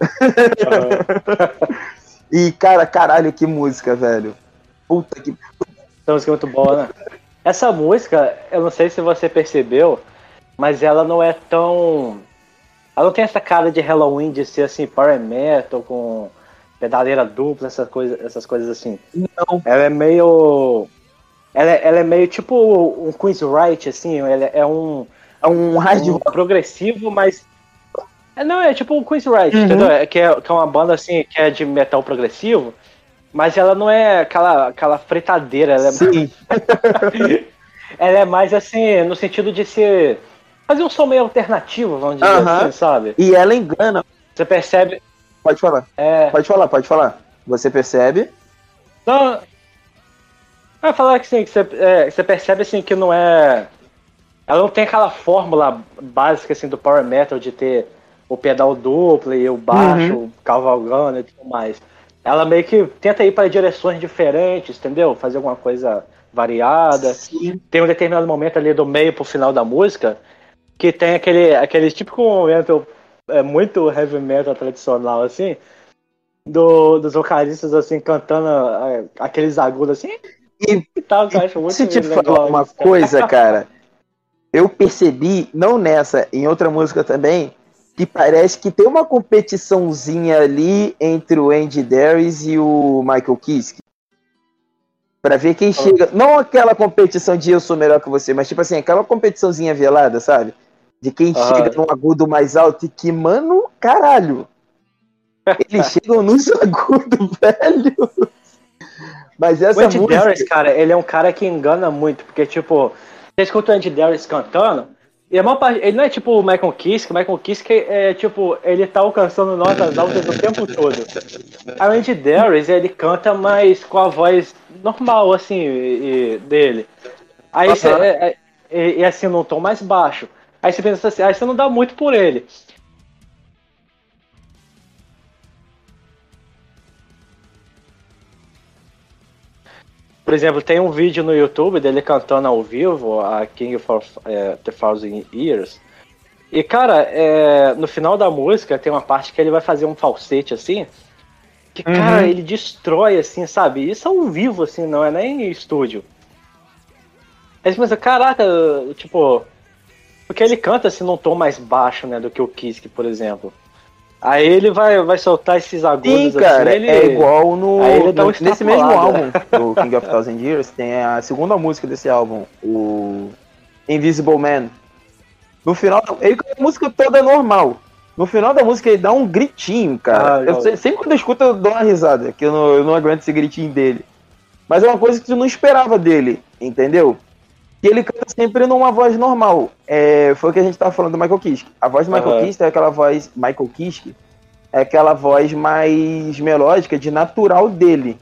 *laughs* E, cara, caralho, que música, velho. Puta que. Essa música é muito boa, né? Essa música, eu não sei se você percebeu, mas ela não é tão. Ela não tem essa cara de Halloween de ser assim, power metal, com pedaleira dupla, essas coisas, essas coisas assim. Não. Ela é meio. Ela é, ela é meio tipo um Queen's Right, assim, ela é um, É um hard um progressivo, mas. É, não, é tipo um Queen's Right, Uhum. entendeu? É que, é que é uma banda assim, que é de metal progressivo, mas ela não é aquela, aquela fritadeira, ela é Sim. *laughs* ela é mais assim, no sentido de ser. Fazer um som meio alternativo, vamos dizer Aham. assim, sabe? E ela engana. Você percebe. Pode falar. É. Pode falar, pode falar. Você percebe? Não. Ia falar que, assim, que você, é, você percebe assim que não é. Ela não tem aquela fórmula básica assim, do Power Metal de ter o pedal duplo e o baixo cavalgando e tudo mais. Ela meio que tenta ir para direções diferentes, entendeu? Fazer alguma coisa variada. Sim. tem um determinado momento ali do meio pro final da música que tem aquele, aquele típico momento é, muito heavy metal tradicional, assim, do, dos vocalistas, assim, cantando é, aqueles agudos, assim, E e tal, que eu acho muito Se te falar uma isso. coisa, *laughs* cara, eu percebi, não nessa, em outra música também, que parece que tem uma competiçãozinha ali entre o Andy Darius e o Michael Kiske. Pra ver quem chega. Não aquela competição de eu sou melhor que você, mas tipo assim, aquela competiçãozinha velada, sabe? De quem chega num agudo mais alto e que, mano, caralho. Eles *laughs* chegam nos agudos, *laughs* velho. Mas O essa Andy música. Darius, cara, ele é um cara que engana muito, porque, tipo, você escuta o Andy Darius cantando, e a maior parte, ele não é tipo o Michael Kiske, o Michael Kiske é, tipo, ele tá alcançando notas altas o tempo todo. O Andy Darius, ele canta mais com a voz normal, assim, e- e- dele. Aí você, Aham. é, é, assim, num tom mais baixo. Aí você pensa assim, aí você não dá muito por ele. Por exemplo, tem um vídeo no YouTube dele cantando ao vivo a King for é, The Thousand Years. E, cara, é, no final da música tem uma parte que ele vai fazer um falsete assim. Que, cara, Uhum. ele destrói, assim, sabe? Isso ao vivo, assim, não é nem em estúdio. Aí você pensa, caraca, tipo. Porque ele canta assim num tom mais baixo, né, do que o Kiske, por exemplo. Aí ele vai, vai soltar esses agudos Sim, assim, cara, ele... é igual no, no- nesse mesmo extrapolado. álbum do King of Thousand Years, tem a segunda música desse álbum, o Invisible Man. No final, ele canta a música toda normal. No final da música ele dá um gritinho, cara. Ah, eu sei- sempre quando eu escuto eu dou uma risada, que eu não, eu não aguento esse gritinho dele. Mas é uma coisa que tu não esperava dele, entendeu? E ele canta sempre numa voz normal. É, foi o que a gente tava falando do Michael Kiske. A voz do Michael Aham. Kiske é aquela voz. Michael Kiske é aquela voz mais melódica, de natural dele.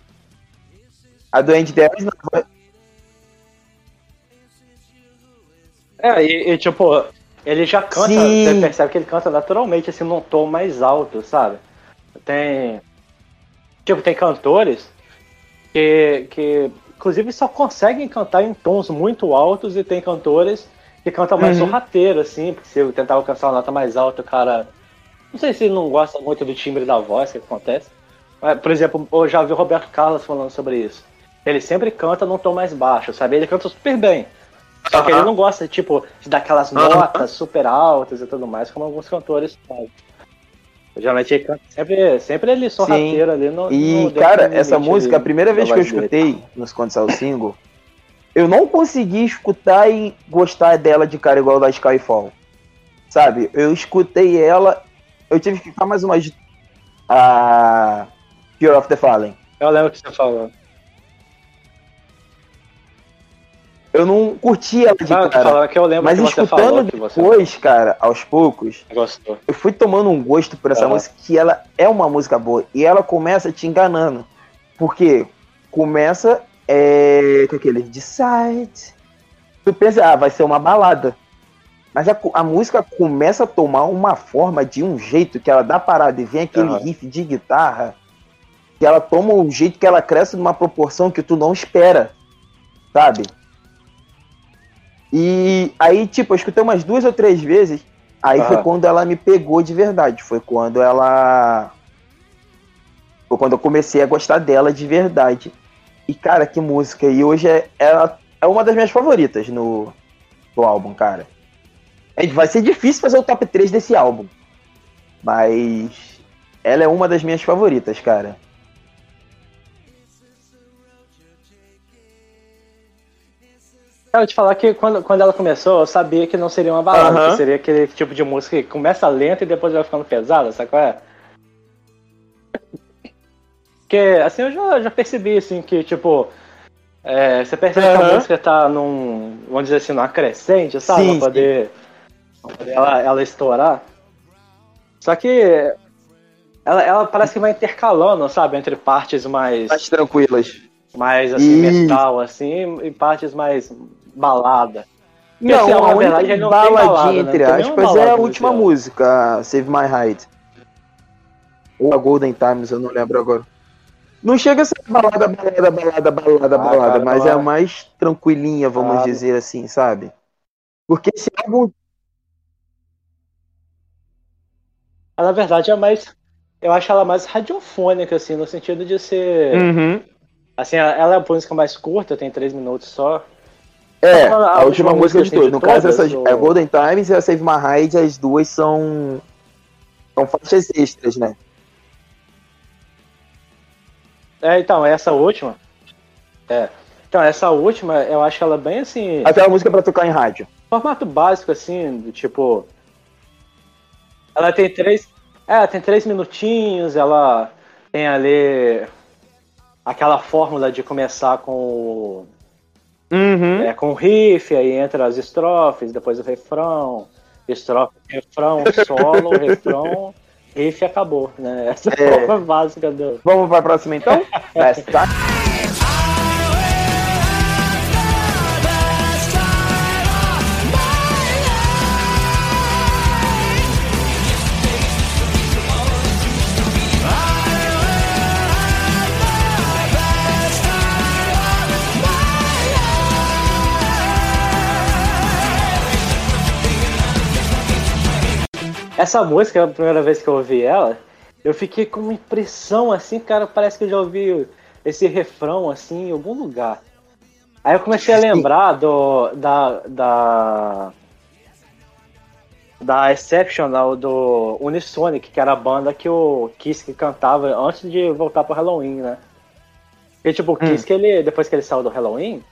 A do Andy Darius não. É, e, e, tipo, ele já canta, Sim. você percebe que ele canta naturalmente, assim, num tom mais alto, sabe? Tem. Tipo, tem cantores que, que inclusive só conseguem cantar em tons muito altos e tem cantores que cantam mais Uhum. sorrateiro, assim, porque se eu tentar alcançar uma nota mais alta, o cara. Não sei se não gosta muito do timbre da voz que acontece. Mas, por exemplo, eu já vi o Roberto Carlos falando sobre isso. Ele sempre canta num tom mais baixo, sabe? Ele canta super bem. Só que Aham. ele não gosta, tipo, de dar aquelas Aham. notas super altas e tudo mais, como alguns cantores fazem. Geralmente ele canta sempre, sempre ele sorrateiro ali no. E, no- cara, essa música, a ali primeira da vez que eu escutei nos Contos ao Single, eu não consegui escutar e gostar dela de cara igual da Skyfall. Sabe? Eu escutei ela, eu tive que ficar mais umas. A. Fear of the Fallen. Eu lembro que você falou. Eu não curti ela de Ah, eu tô cara. que eu lembro Mas que escutando que você depois, cara, aos poucos, gostou. eu fui tomando um gosto por essa Aham. música, que ela é uma música boa. E ela começa te enganando. Porque começa é, com aquele Decide. Tu pensa, ah, vai ser uma balada. Mas a, a música começa a tomar uma forma de um jeito que ela dá parada e vem aquele Aham. riff de guitarra que ela toma um jeito que ela cresce numa proporção que tu não espera, sabe? E aí, tipo, eu escutei umas duas ou três vezes, aí foi Aham. quando ela me pegou de verdade, foi quando ela... Foi quando eu comecei a gostar dela de verdade. E, cara, que música. E hoje é, ela é uma das minhas favoritas no, no álbum, cara. É, vai ser difícil fazer o top 3 desse álbum. Mas ela é uma das minhas favoritas, cara. Eu vou te falar que quando, quando ela começou, eu sabia que não seria uma balada, que seria aquele tipo de música que começa lenta e depois vai ficando pesada, sabe qual é? Porque, assim, eu já, já percebi, assim, que, tipo, é, você percebe que a música tá num, vamos dizer assim, numa crescente, sabe? Sim, pra poder, pra poder ela, ela estourar. Só que ela, ela parece que vai intercalando, sabe? Entre partes mais, Mais tranquilas. mais assim, Isso. metal, assim, e partes mais balada. Não, Esse álbum, a única não baladinha, balada, né? entre nenhuma aspas, é a última música, Save My Height. Ou a Golden Times, eu não lembro agora. Não chega a ser balada, balada, balada, balada, Ah, balada, cara, mas é é. a mais tranquilinha, vamos Ah. dizer assim, sabe? Porque esse álbum. Ela, na verdade, é mais. Eu acho ela mais radiofônica, assim, no sentido de ser. Uhum. Assim, ela é a música mais curta, tem três minutos só. É, A- a a, última última música de todas. de No caso, essas, o- é a Golden Times e a Save My Height, as duas são. São faixas extras, né? É, então, essa última. É. Então, essa última, eu acho ela bem assim. Aquela música pra tocar em rádio. formato básico, assim, tipo. Ela tem três. É, ela tem três minutinhos, ela tem ali aquela fórmula de começar com o, Uhum. é, com o riff, aí entra as estrofes, depois o refrão, estrofe, refrão, *laughs* solo, refrão, riff acabou, né? Essa é a É. forma básica do. Vamos pra próxima então? *laughs* Best Essa música, a primeira vez que eu ouvi ela, eu fiquei com uma impressão assim, cara, parece que eu já ouvi esse refrão assim em algum lugar. Aí eu comecei a lembrar do da da da Exceptional do Unisonic, que era a banda que o Kiss cantava antes de voltar pro Halloween, né? Porque tipo, o Kiss que ele depois que ele saiu do Halloween,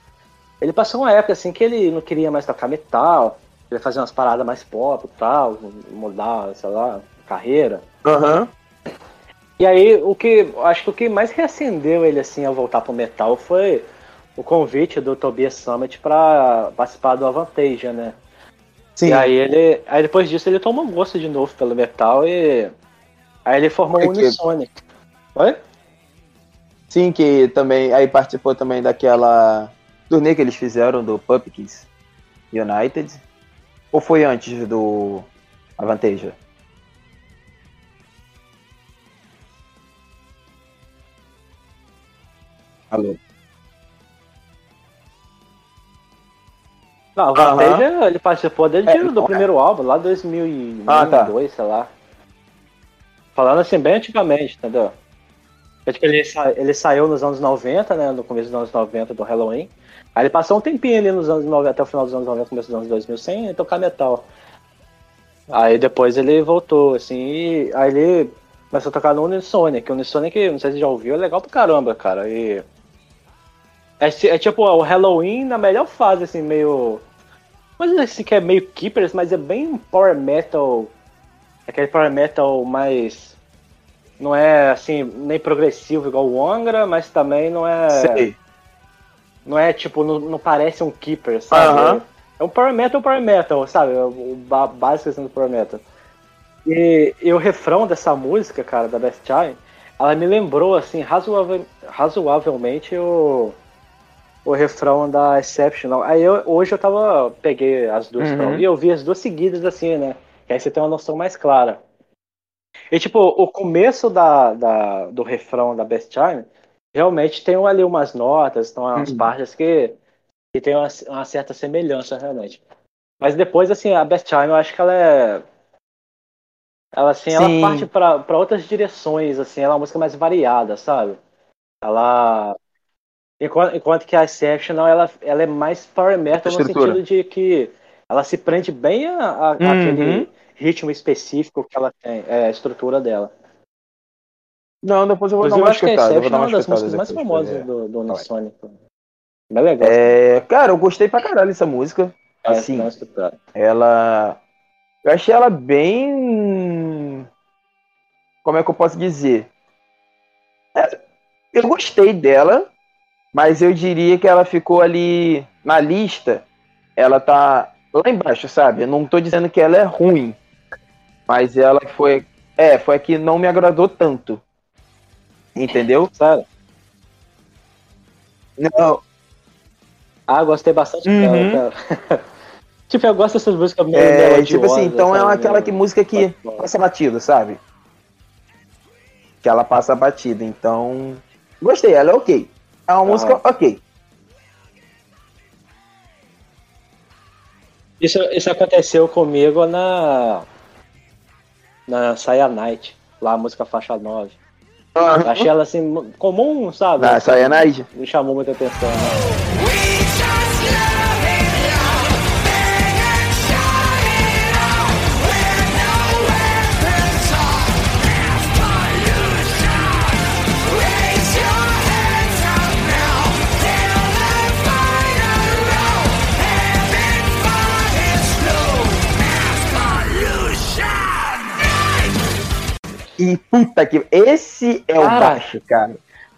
ele passou uma época assim que ele não queria mais tocar metal, ele fazia umas paradas mais pop e tal, mudar, sei lá, carreira. Aham. E aí, o que acho que o que mais reacendeu ele assim ao voltar pro metal foi o convite do Tobias Summit para participar do Avantasia, né? Sim. E aí ele, aí depois disso ele tomou gosto de novo pelo metal e aí ele formou o Foi que- Unisonic. Oi? Sim, que também. Aí participou também daquela turnê que eles fizeram do Pumpkins United. Ou foi antes do Avantasia? Alô? Não, o Avantasia ele participou desde É, do é. primeiro álbum, lá 2001, Ah, tá. 2002, sei lá. Falando assim, bem antigamente, entendeu? É tipo, ele, sa- ele saiu nos anos 90, né? No começo dos anos 90 do Halloween. Aí ele passou um tempinho ali nos anos 90, até o final dos anos 90, começo dos anos 2000, sem tocar metal. Aí depois ele voltou, assim, e aí ele começou a tocar no Unisonic. O Unisonic, não sei se você já ouviu, é legal pra caramba, cara. E. É, é tipo o Halloween na melhor fase, assim, meio. Mas assim que é meio Keepers, mas é bem power metal. Aquele power metal mais. Não é assim, nem progressivo igual o Angra, mas também não é. Sei. Não é tipo, não, não parece um Keeper, sabe? É um Power Metal, Power Metal, sabe? O o básico assim do Power Metal. E, e o refrão dessa música, cara, da Best Time, ela me lembrou, assim, razoavelmente o. o refrão da Exceptional. Aí eu, hoje eu tava. Peguei as duas Uhum. pra ouvir, eu vi as duas seguidas assim, né? Que aí você tem uma noção mais clara. E tipo, o começo da, da, do refrão da Best Time realmente tem ali umas notas, tem umas Uhum. partes que, que tem uma, uma certa semelhança realmente. Mas depois, assim, a Best Time eu acho que ela é. Ela assim, ela parte pra outras direções, assim, ela é uma música mais variada, sabe? Ela. Enquanto, enquanto que a Exceptional, ela, ela é mais power metal no sentido de que ela se prende bem a, a- Uhum. Ritmo específico que ela tem, é, a estrutura dela. Não, depois eu vou dar Inclusive, uma acho que a escutada. Eu vou Exception dar é uma das músicas mais famosas é. do, do. Unisonic. Bem legal. É, cara, eu gostei pra caralho dessa música. É, assim. Ela. Eu achei ela bem. Como é que eu posso dizer? É, eu gostei dela, mas eu diria que ela ficou ali na lista. Ela tá lá embaixo, sabe? Eu não tô dizendo que ela é ruim, mas ela foi. É, foi a que não me agradou tanto. Entendeu? Sério? Não. Ah, gostei bastante Uhum. dela, cara. *laughs* tipo, eu gosto dessas músicas meio É, tipo assim, então é sabe? aquela que música que passa batida, sabe? Que ela passa batida, então. Gostei, ela é ok. É uma Aham. música ok. Isso, isso aconteceu comigo na. Na Cyanide, lá a música faixa 9. Eu achei ela assim, comum, sabe? Na Cyanide? Me chamou muita atenção. Né? E puta que. Esse é o Cara. baixo, cara.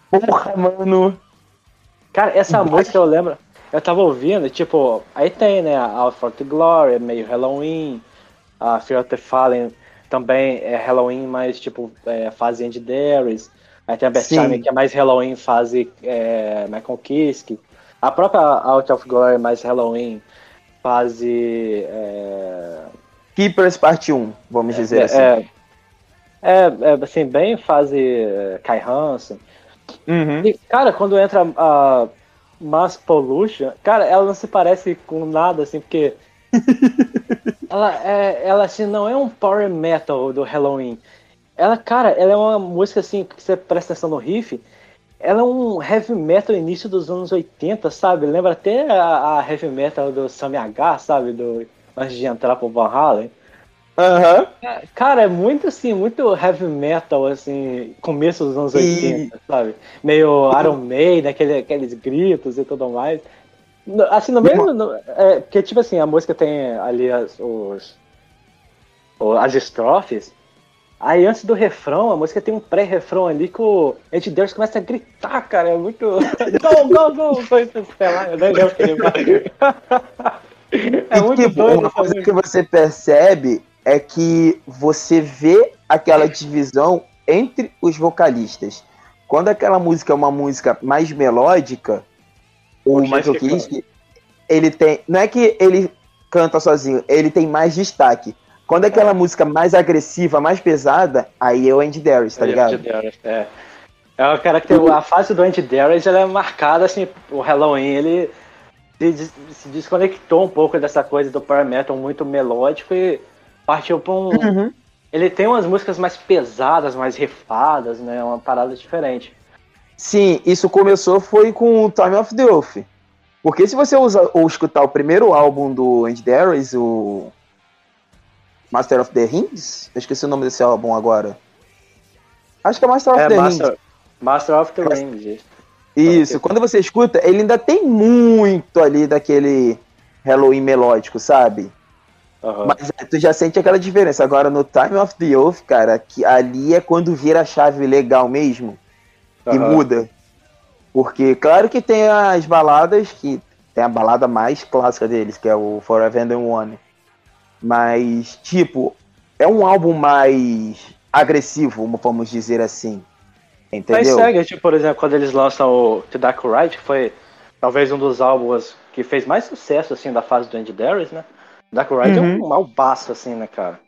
Porra, mano. Cara, essa Baixo. música eu lembro, eu tava ouvindo, tipo, aí tem, né, a All for the Glory, meio Halloween, a Fear of the Fallen também é Halloween, mas tipo, é, fase Andy Darius. Aí tem a Best Sim. Time, que é mais Halloween, fase é, Michael Kiske. A própria Out of Glory, mais Halloween, fase. É, Keepers Parte 1, vamos dizer é, assim. É, é, assim, bem fase é, Kai Hansen. Uhum. E, cara, quando entra a Mass Pollution, cara, ela não se parece com nada, assim, porque. *laughs* ela, é, ela, assim, não é um power metal do Halloween. Ela, cara, ela é uma música, assim, que você presta atenção no riff. Ela é um heavy metal início dos anos 80, sabe? Lembra até a, a heavy metal do Sammy H, sabe? Do, antes de entrar pro Van Halen. Aham. Cara, é muito assim, muito heavy metal, assim, começo dos anos E- 80, sabe? Meio Iron Maiden, aquele, aqueles gritos e tudo mais. Assim, no meio. no- é, porque, tipo assim, a música tem ali as, os, as estrofes. Aí antes do refrão, a música tem um pré-refrão ali que o Ed Deus começa a gritar, cara. É muito. *laughs* Go, go, go! Sei lá, eu nem lembro que ele. *laughs* É e muito tipo, doido uma coisa que você percebe é que você vê aquela divisão entre os vocalistas. Quando aquela música é uma música mais melódica, o O Michael Kiske ele tem. Não é que ele canta sozinho, ele tem mais destaque. Quando é aquela música mais agressiva, mais pesada, aí é o Andy Darius, tá É, ligado? Andy Darius, é. É uma característica, a fase do Andy Darius ela é marcada assim, o Halloween ele se desconectou um pouco dessa coisa do power metal muito melódico e partiu para um. Uhum. Ele tem umas músicas mais pesadas, mais rifadas, né? Uma parada diferente. Sim, isso começou foi com o Time of the Oath. Porque se você usa, ou escutar o primeiro álbum do Andy Darius, o Master of the Rings, eu esqueci o nome desse álbum agora. Acho que é Master of É the Master, Master of the Rings. Rings. Isso, quando você escuta, ele ainda tem muito ali daquele Halloween melódico, sabe? Aham. Mas é, tu já sente aquela diferença. Agora no Time of the Oath, cara, que ali é quando vira a chave legal mesmo. e Aham. muda. Porque, claro que tem as baladas, que tem a balada mais clássica deles, que é o Forever and One. Mas, tipo, é um álbum mais agressivo, vamos dizer assim. Mas Entendeu? segue, tipo, por exemplo, quando eles lançam o The Dark Ride, que foi talvez um dos álbuns que fez mais sucesso, assim, da fase do Andy Darius, né? Dark Ride é um malbaço, assim, né, cara?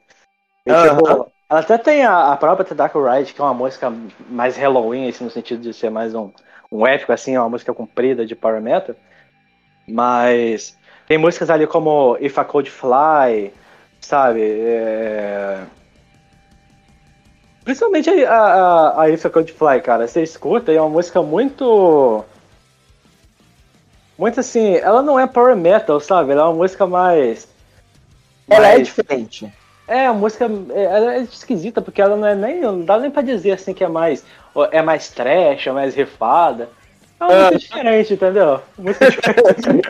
E, Aham. tipo, ela até tem a, a própria Dark Ride, que é uma música mais Halloween, assim, no sentido de ser mais um, um épico, assim, é uma música comprida de power metal. Mas tem músicas ali como If I Could Fly, sabe? É... Principalmente a, a, a If I Could Fly, cara. Você escuta e é uma música muito. Muito assim. Ela não é power metal, sabe? Ela é uma música mais. Ela é mais- diferente. é, a música é, ela é esquisita, porque ela não é nem. Não dá nem pra dizer assim que é mais. É mais trash, é mais rifada. É uma música diferente, entendeu? Música *laughs* diferente.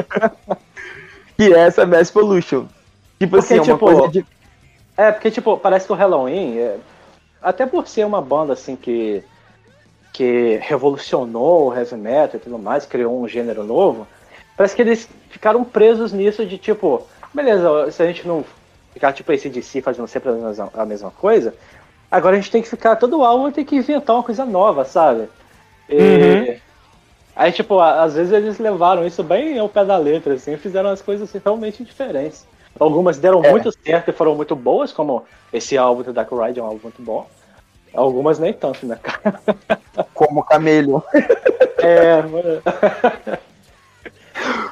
É essa Mass Pollution. Tipo Porque, assim, é uma tipo, coisa de. É, porque, tipo, parece que o Halloween, é, até por ser uma banda, assim, que, que revolucionou o heavy metal e tudo mais, criou um gênero novo, parece que eles ficaram presos nisso de, tipo, beleza, se a gente não ficar, tipo, esse DC fazendo sempre a mesma, a mesma coisa, agora a gente tem que ficar, todo álbum tem que inventar uma coisa nova, sabe? E- Uhum. Aí, tipo, às vezes eles levaram isso bem ao pé da letra, assim, e fizeram as coisas assim, realmente diferentes. Algumas deram É. muito certo e foram muito boas, como esse álbum do Dark Ride é um álbum muito bom. Algumas nem tanto, né, cara? Como Camelion. *laughs* É, mano. *laughs*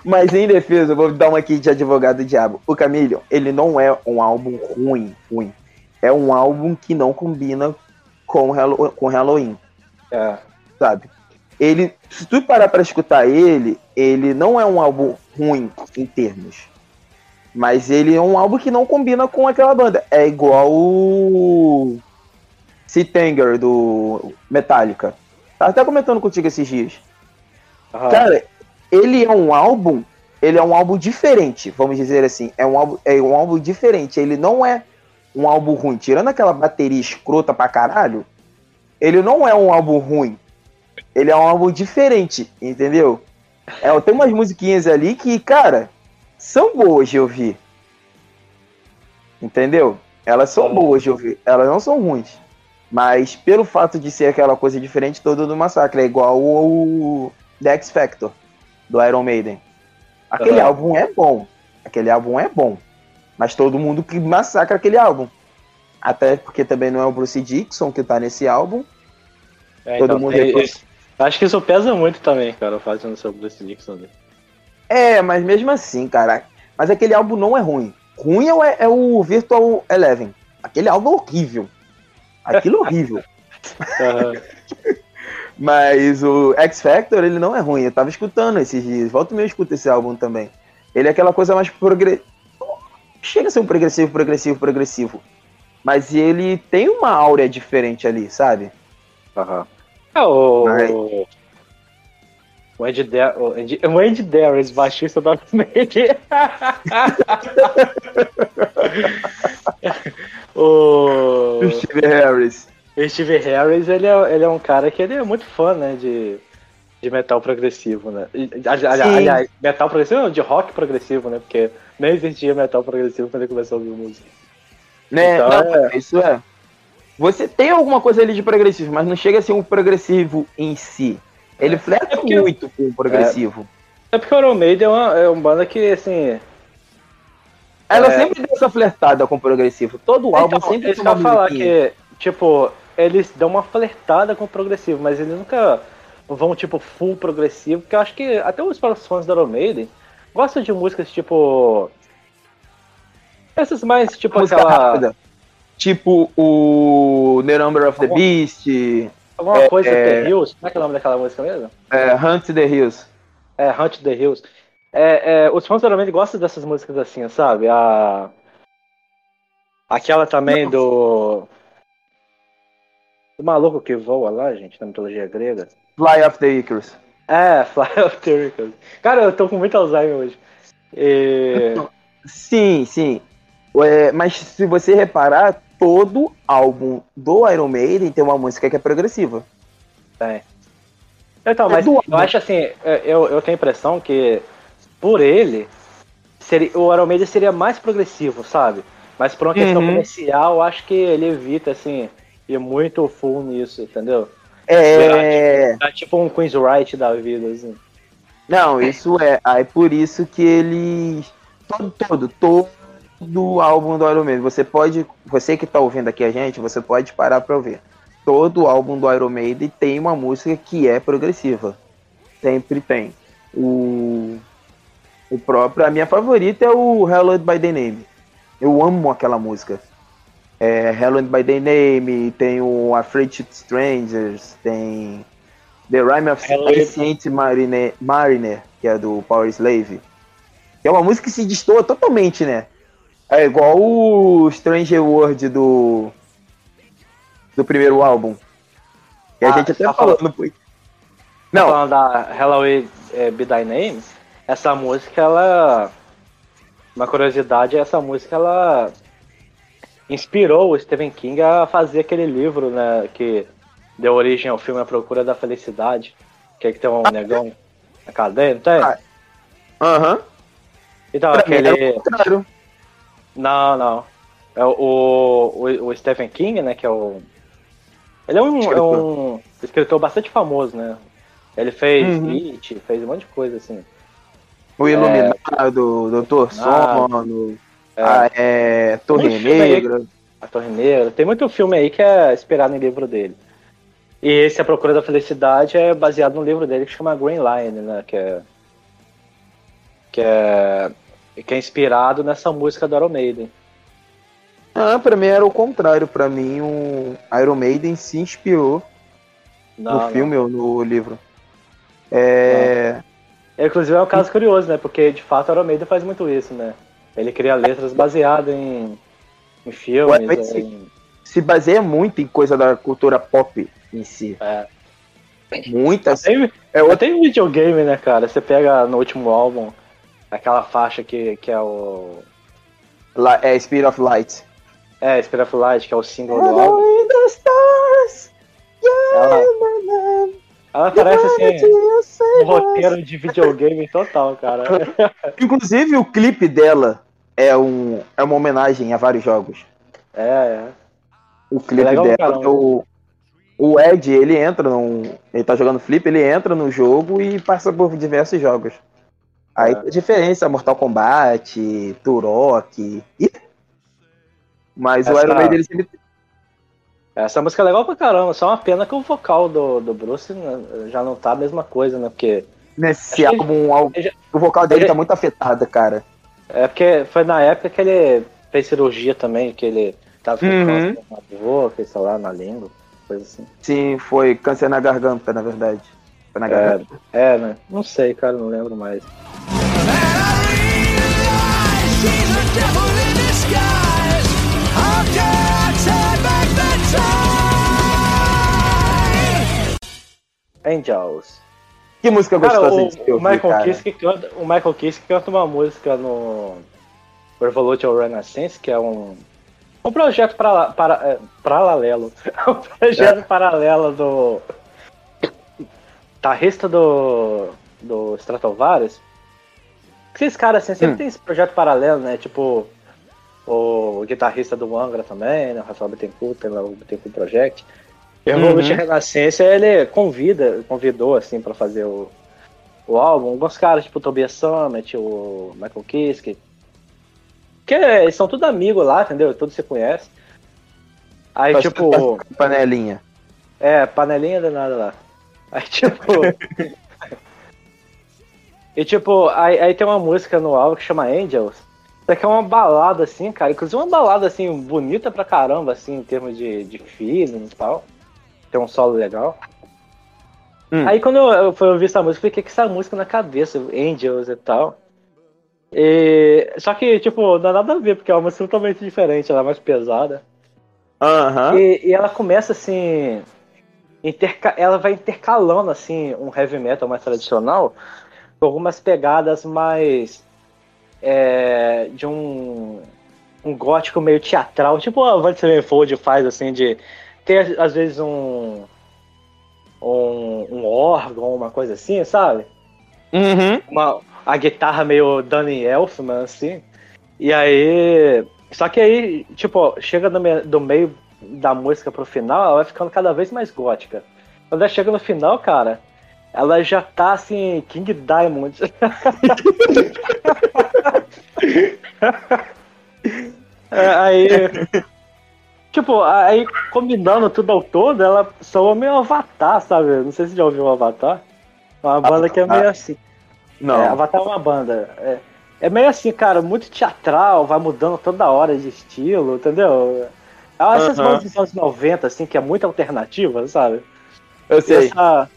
Mas em defesa, eu vou dar uma aqui de advogado do diabo. O Camelion, ele não é um álbum ruim, ruim. É um álbum que não combina com, com Halloween, é. sabe? Ele, se tu parar pra escutar ele, ele não é um álbum ruim em termos. Mas ele é um álbum que não combina com aquela banda. É igual o Sitanger do Metallica. Tava até comentando contigo esses dias. Aham. Cara, ele é um álbum, ele é um álbum diferente, vamos dizer assim. É um álbum, é um álbum diferente. Ele não é um álbum ruim. Tirando aquela bateria escrota pra caralho, ele não é um álbum ruim. Ele é um álbum diferente, entendeu? É, tem umas musiquinhas ali que, cara, são boas de ouvir. Entendeu? Elas são boas de ouvir. Elas não são ruins. Mas pelo fato de ser aquela coisa diferente todo do massacre, é igual o The X Factor do Iron Maiden. Aquele Aham. álbum é bom. Aquele álbum é bom. Mas todo mundo que massacra aquele álbum. Até porque também não é o Bruce Dixon que tá nesse álbum. É, todo então, mundo depois- isso. Acho que isso pesa muito também, cara, fazendo seu Bruce Dixon ali. É, mas mesmo assim, cara. Mas aquele álbum não é ruim. Ruim é o, é Virtual Eleven. Aquele álbum é horrível. Aquilo é horrível. *laughs* Aham. Mas o X Factor, ele não é ruim. Eu tava escutando esses dias. Volta e meia eu escuto esse álbum também. Ele é aquela coisa mais progressiva. Chega a ser um progressivo, progressivo, progressivo. Mas ele tem uma áurea diferente ali, sabe? Aham. É o. Mas- O Andy, Dar o Andy, o Andy Darius, baixista da *laughs* O Steve Harris. O Steve Harris, ele é, ele é um cara que ele é muito fã, né, de, de metal progressivo, né? Aliás, metal progressivo não, de rock progressivo, né? Porque nem existia metal progressivo quando ele começou a ouvir música. Né? Então, Não, é. Isso é. Você tem alguma coisa ali de progressivo, mas não chega a ser um progressivo em si. Ele flerta É porque- muito com o progressivo. É porque o Iron Maiden é uma, é uma banda que, assim, Ela É. sempre deu essa flertada com o progressivo. Todo álbum Então, sempre tem uma falar que, tipo, eles dão uma flertada com o progressivo, mas eles nunca vão, tipo, full progressivo, porque eu acho que até os próprios fãs da Iron Maiden gostam de músicas, tipo... Essas mais, tipo, música aquela... rápida. Tipo o The Number of the Alguma- Beast, Alguma coisa é- The Hills, como é que é o nome daquela música mesmo? é, Hunt the Hills. É, Hunt the Hills. É, é, os fãs geralmente gostam dessas músicas assim, sabe? A... Aquela também do... Do maluco que voa lá, gente, na mitologia grega. Fly of the Icarus. É, *laughs* Fly of the Icarus. Cara, eu tô com muito Alzheimer hoje. E... Sim, sim. É, mas se você reparar, todo álbum do Iron Maiden tem uma música que é progressiva. Tem. Então, É mas eu álbum. acho assim, é, eu, eu tenho a impressão que por ele, seria, o Iron Maiden seria mais progressivo, sabe? Mas por uma questão Uhum. comercial, eu acho que ele evita, assim, ir muito full nisso, entendeu? É. Tá tipo um Queen's Right da vida, assim. Não, isso é. Aí por isso que eles. Todo, todo, todo álbum do Iron Maiden. Você pode. Você que tá ouvindo aqui a gente, você pode parar pra ouvir. Todo álbum do Iron Maiden tem uma música que é progressiva. Sempre tem. O. O próprio. A minha favorita é o Hallowed by the Name. Eu amo aquela música. É Hallowed by the Name, tem o Afraid Strangers, tem The Rime of Ancient Mariner, Mariner, que é do Power Slave. Que é uma música que se destoa totalmente, né? É igual o Stranger World do do primeiro álbum. Que a Ah, gente até tá falou falando- no Não, Falando da Halloween é, Be Thy Name, essa música, ela. Uma curiosidade, essa música, ela inspirou o Stephen King a fazer aquele livro, né? Que deu origem ao filme A Procura da Felicidade. Que é que tem um negão na cadeia, não tem? Ah, aham. Então, Pra aquele. contrário. Não, não. É o, o, o Stephen King, né? Que é o. Ele é um, é Escritor. um escritor bastante famoso, né? Ele fez Uhum. It, fez um monte de coisa assim. O Iluminado, Doutor Sono, É. ah, é, Torre filme aí. Negra. A Torre Negra. Tem muito filme aí que é inspirado em livro dele. E esse A Procura da Felicidade é baseado no livro dele que chama Green Line, né? Que é. Que é. Que é inspirado nessa música do Iron Maiden. Ah, pra mim era o contrário. Pra mim, o Iron Maiden se inspirou Não, no não. filme ou no livro. É. É, Inclusive é um caso curioso, né? Porque de fato o Iron Maiden faz muito isso, né? Ele cria letras baseadas em, em filmes. Ué, mas em- Se baseia muito em coisa da cultura pop em si. é. Muitas. Tem, É eu outra. tenho videogame, né, cara? Você pega no último álbum aquela faixa que, que é o. lá- É Spirit of Light. É, Spirit of Light, que é o single do álbum. The stars, yeah, ela parece assim, um roteiro de videogame total, cara. *laughs* Inclusive, o clipe dela é, um, é uma homenagem a vários jogos. É, é. O clipe legal pra dela, caramba. o, o Ed, ele entra num. Ele tá jogando flip, ele entra no jogo e passa por diversos jogos. Aí É. tem diferença, Mortal Kombat, Turok. Ih! Mas o Essa- Iron Maiden ele sempre. Essa música é legal pra caramba, só uma pena que o vocal do, do Bruce né, já não tá a mesma coisa, né? Porque. Nesse álbum, já- o vocal dele ele- tá muito afetado, cara. É porque foi na época que ele fez cirurgia também, que ele tava com Uhum. câncer na boca, sei lá, na língua, coisa assim. Sim, foi câncer na garganta, na verdade. Foi na garganta. É, né? Não sei, cara, não lembro mais. And I realize she's the devil in disguise. Angels. Que música Cara, gostosa o, de o ouvir, Michael cara. Kiske canta, o Michael Kiske canta uma música no Revolution Renaissance, que é um um projeto para, para, é, paralelo, *laughs* um projeto É. paralelo do guitarrista do do Stratovarius. Esses caras assim, sempre Hum. tem esse projeto paralelo, né? Tipo o guitarrista do Angra também, né? O Rafael Bittencourt, tem lá o Bittencourt Project. E o Uhum. Revolution Renascença, ele convida, convidou, assim, pra fazer o, o álbum. Alguns caras, tipo o Tobias Summit, o Michael Kiske. Que eles são tudo amigos lá, entendeu? Todos se conhecem. Aí, tipo, Panelinha. é, panelinha danada lá. Aí, tipo. *laughs* e, tipo, aí, aí tem uma música no álbum que chama Angels. Isso aqui é uma balada, assim, cara. Inclusive, uma balada, assim, bonita pra caramba, assim, em termos de, de feeling e tal. Tem um solo legal. Hum. Aí, quando eu, eu fui ouvir essa música, eu fiquei com essa música na cabeça, Angels e tal. E, só que, tipo, não dá nada a ver, porque é uma música totalmente diferente, ela é mais pesada. Aham. E, e ela começa assim. interca- ela vai intercalando assim um heavy metal mais tradicional com algumas pegadas mais é, de um, um gótico meio teatral, tipo a Avante Sevenfold faz assim de ter às vezes um um, um órgão, uma coisa assim, sabe? Uhum. uma, a guitarra meio Danny Elfman, assim. E aí. Só que aí, tipo, chega no me- do meio da música pro final, ela vai ficando cada vez mais gótica. Quando ela chega no final, cara, ela já tá assim, King Diamond. *laughs* É, aí. *laughs* Tipo, aí combinando tudo ao todo, ela soa meio Avatar, sabe? Não sei se já ouviu o Avatar. Uma banda que é meio assim. Não. É, Avatar é uma banda. É, é meio assim, cara, muito teatral, vai mudando toda hora de estilo, entendeu? É essas Aham. bandas dos anos 90, assim, que é muito alternativa, sabe? eu sei. essa,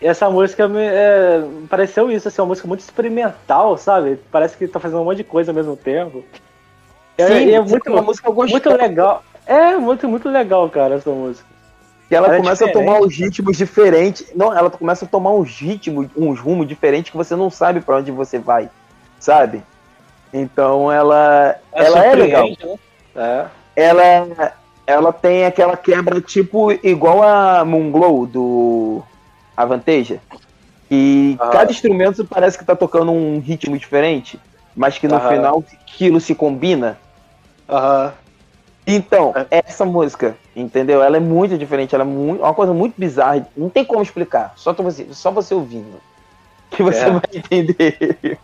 e essa música me é, pareceu isso, assim, uma música muito experimental, sabe? Parece que tá fazendo um monte de coisa ao mesmo tempo. É- Sim, é sim, muito, uma música gostosa. muito legal. É, muito, muito legal, cara, essa música. Que ela Ela é começa a diferente. tomar uns ritmos diferentes. Não, ela começa a tomar uns ritmos, uns rumos diferentes que você não sabe pra onde você vai, sabe? Então ela, ela é legal. né? Ela, ela tem aquela quebra tipo igual a Moonglow do Avanteja. E Ah. cada instrumento parece que tá tocando um ritmo diferente, mas que no Aham. final aquilo se combina. É. Aham. Então, essa música, entendeu? Ela é muito diferente, ela é muito, uma coisa muito bizarra, não tem como explicar, só você, só você ouvindo. Que você É. vai entender.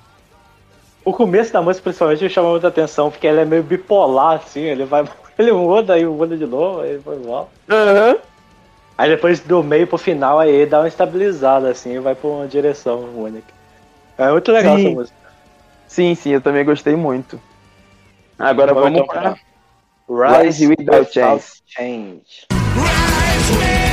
O começo da música, principalmente, me chamou muita atenção, porque ele é meio bipolar, assim, ele vai. *laughs* Ele muda, aí muda de novo, aí foi igual. Aham. Aí depois do meio pro final, aí dá uma estabilizada, assim, vai pra uma direção única. É muito legal Sim. essa música. Sim, sim, eu também gostei muito. Agora Vamos vamos então pra Rise Without Change. Change. Rise without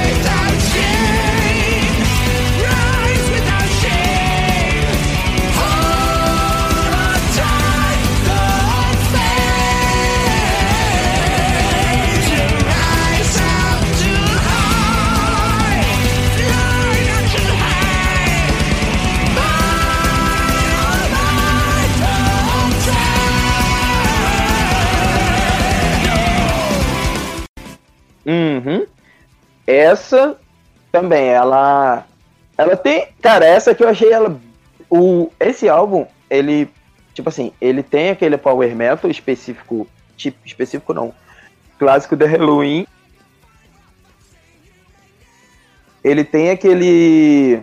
Uhum. Essa também, ela. Ela tem. Cara, essa que eu achei ela. O, esse álbum, ele. Tipo assim, ele tem aquele power metal específico. Tipo, específico não. Clássico da Halloween. Ele tem aquele.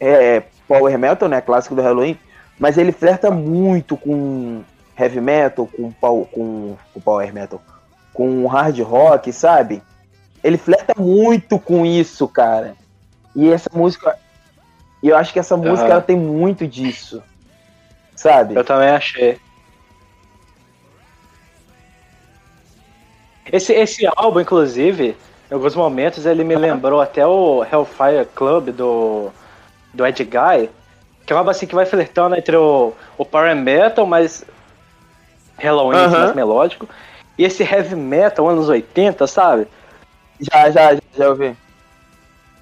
É, power metal, né? Clássico do Halloween. Mas ele flerta muito com heavy metal, com, com, com power metal, com hard rock, sabe? Ele flerta muito com isso, cara. E essa música. E eu acho que essa música Aham. ela tem muito disso. Sabe? Eu também achei. Esse, esse álbum, inclusive, em alguns momentos ele me lembrou até o Hellfire Club do, do Ed Guy, que é um álbum assim que vai flertando entre o, o Power Metal, mas Halloween Aham. mais melódico, e esse Heavy Metal anos 80, sabe? Já, já, já, já ouvi.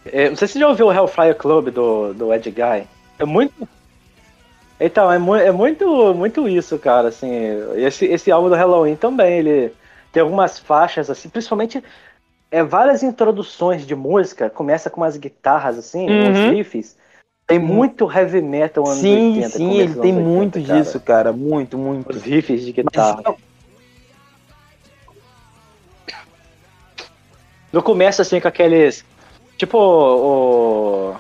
É, não sei se você já ouviu o Hellfire Club do, do Ed Guy. É muito. Então, é, mu é muito, muito isso, cara. Assim, esse, esse álbum do Halloween também, ele tem algumas faixas, assim, principalmente é, várias introduções de música. Começa com umas guitarras, assim, Uhum. uns riffs. Tem muito heavy metal anos Sim, 80. sim, ele tem anos 80, muito cara. disso, cara. Muito, muito. Os riffs de Mas, guitarra. não, No começo, assim, com aqueles. Tipo o.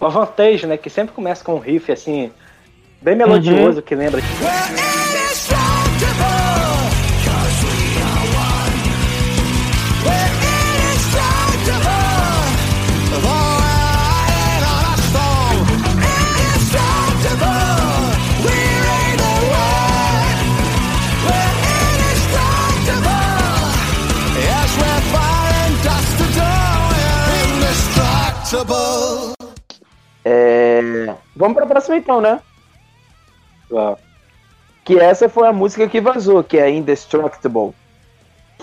O Avantage, né? Que sempre começa com um riff assim. Bem melodioso, que lembra. tipo, é, Vamos pra próxima então, né? ó, Que essa foi a música que vazou, que é Indestructible.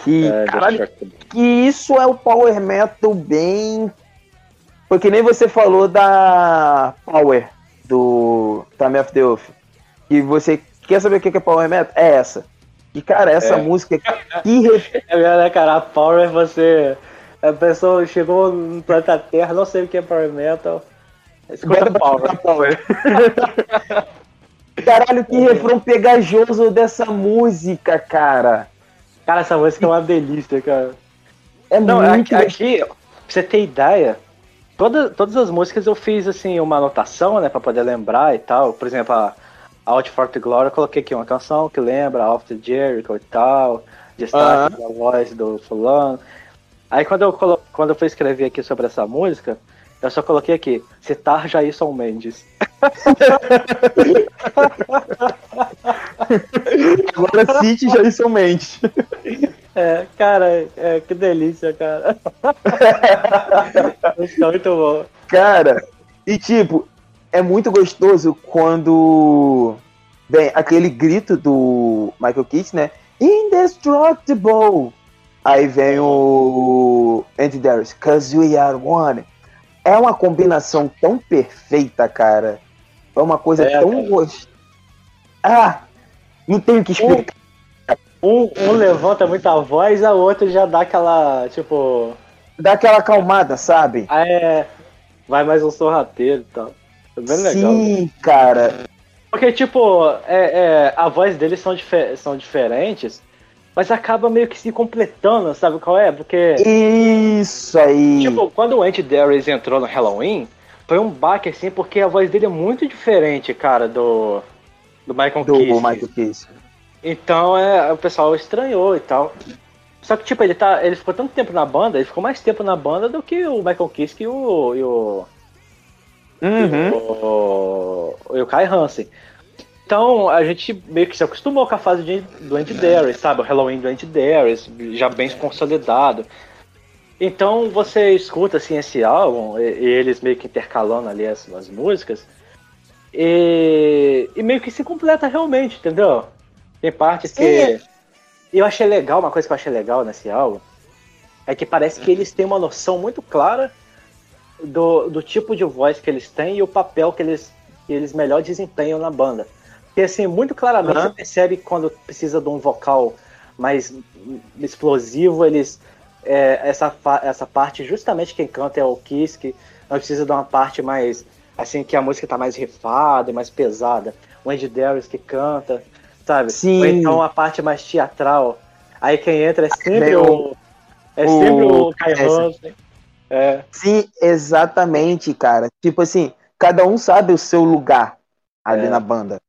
Que, é, caralho, que isso é o power metal bem. Porque nem você falou da Power do Time of the Oath. E você quer saber o que é power metal? É essa. E cara, essa É. música *laughs* que É mesmo, né, cara? A Power, você. A pessoa chegou no planeta Terra, não sei o que é Power Metal. Escuta Bota pra Power. Power. *laughs* Caralho, que refrão pegajoso dessa música, cara. Cara, essa música é uma delícia, cara. É Não, muito. aqui, aqui, pra você ter ideia, toda, todas as músicas eu fiz assim uma anotação, né, para poder lembrar e tal. Por exemplo, a Out for the Glory, eu coloquei aqui uma canção que lembra After Jericho e tal, destaque da voz do fulano. Aí quando eu colo... quando eu fui escrever aqui sobre essa música, eu só coloquei aqui, citar Jason Mendes. *laughs* Agora cite Jason Mendes. É, cara, é, que delícia, cara. *laughs* Isso é muito bom. Cara, e tipo, é muito gostoso quando. Bem, aquele grito do Michael Keaton, né? Indestructible! Aí vem o Andy Darius, cause we are one. É uma combinação tão perfeita, cara. É uma coisa É, tão gostosa. Ah! Não tenho que explicar. Um, um levanta muito a voz, a outra já dá aquela, tipo, Dá aquela acalmada, sabe? ah, é, vai mais um sorrateiro e tal. É bem legal. Sim, cara. Porque, tipo, é, é, a voz deles são, dife- são diferentes, mas acaba meio que se completando, sabe qual é? Porque, Isso aí. tipo, quando o Andy Darius entrou no Halloween, foi um baque, assim, porque a voz dele é muito diferente, cara, do, do Michael do Kiske. Michael Kiske. Então, é, o pessoal estranhou e tal. Só que, tipo, ele, tá, ele ficou tanto tempo na banda, ele ficou mais tempo na banda do que o Michael Kiske e o, e o, Uhum. o, e o Kai Hansen. Então a gente meio que se acostumou com a fase de, do Andy Darius, sabe? O Halloween do Andy Darius, já bem consolidado. Então você escuta assim esse álbum, e, e eles meio que intercalando ali as, as músicas, e, e meio que se completa realmente, entendeu? Tem partes que. Eu achei legal, uma coisa que eu achei legal nesse álbum, é que parece que eles têm uma noção muito clara do, do tipo de voz que eles têm e o papel que eles, que eles melhor desempenham na banda. Porque assim, muito claramente Aham. você percebe quando precisa de um vocal mais explosivo, eles. é, essa, essa parte, justamente quem canta é o Kiske, não precisa de uma parte mais. Assim, que a música tá mais rifada, mais pesada. O Andy Darius que canta, sabe? Sim. Ou então a parte mais teatral. Aí quem entra é sempre o. É o- sempre o Kai esse. Hansen. É. Sim, exatamente, cara. Tipo assim, cada um sabe o seu lugar ali É. na banda.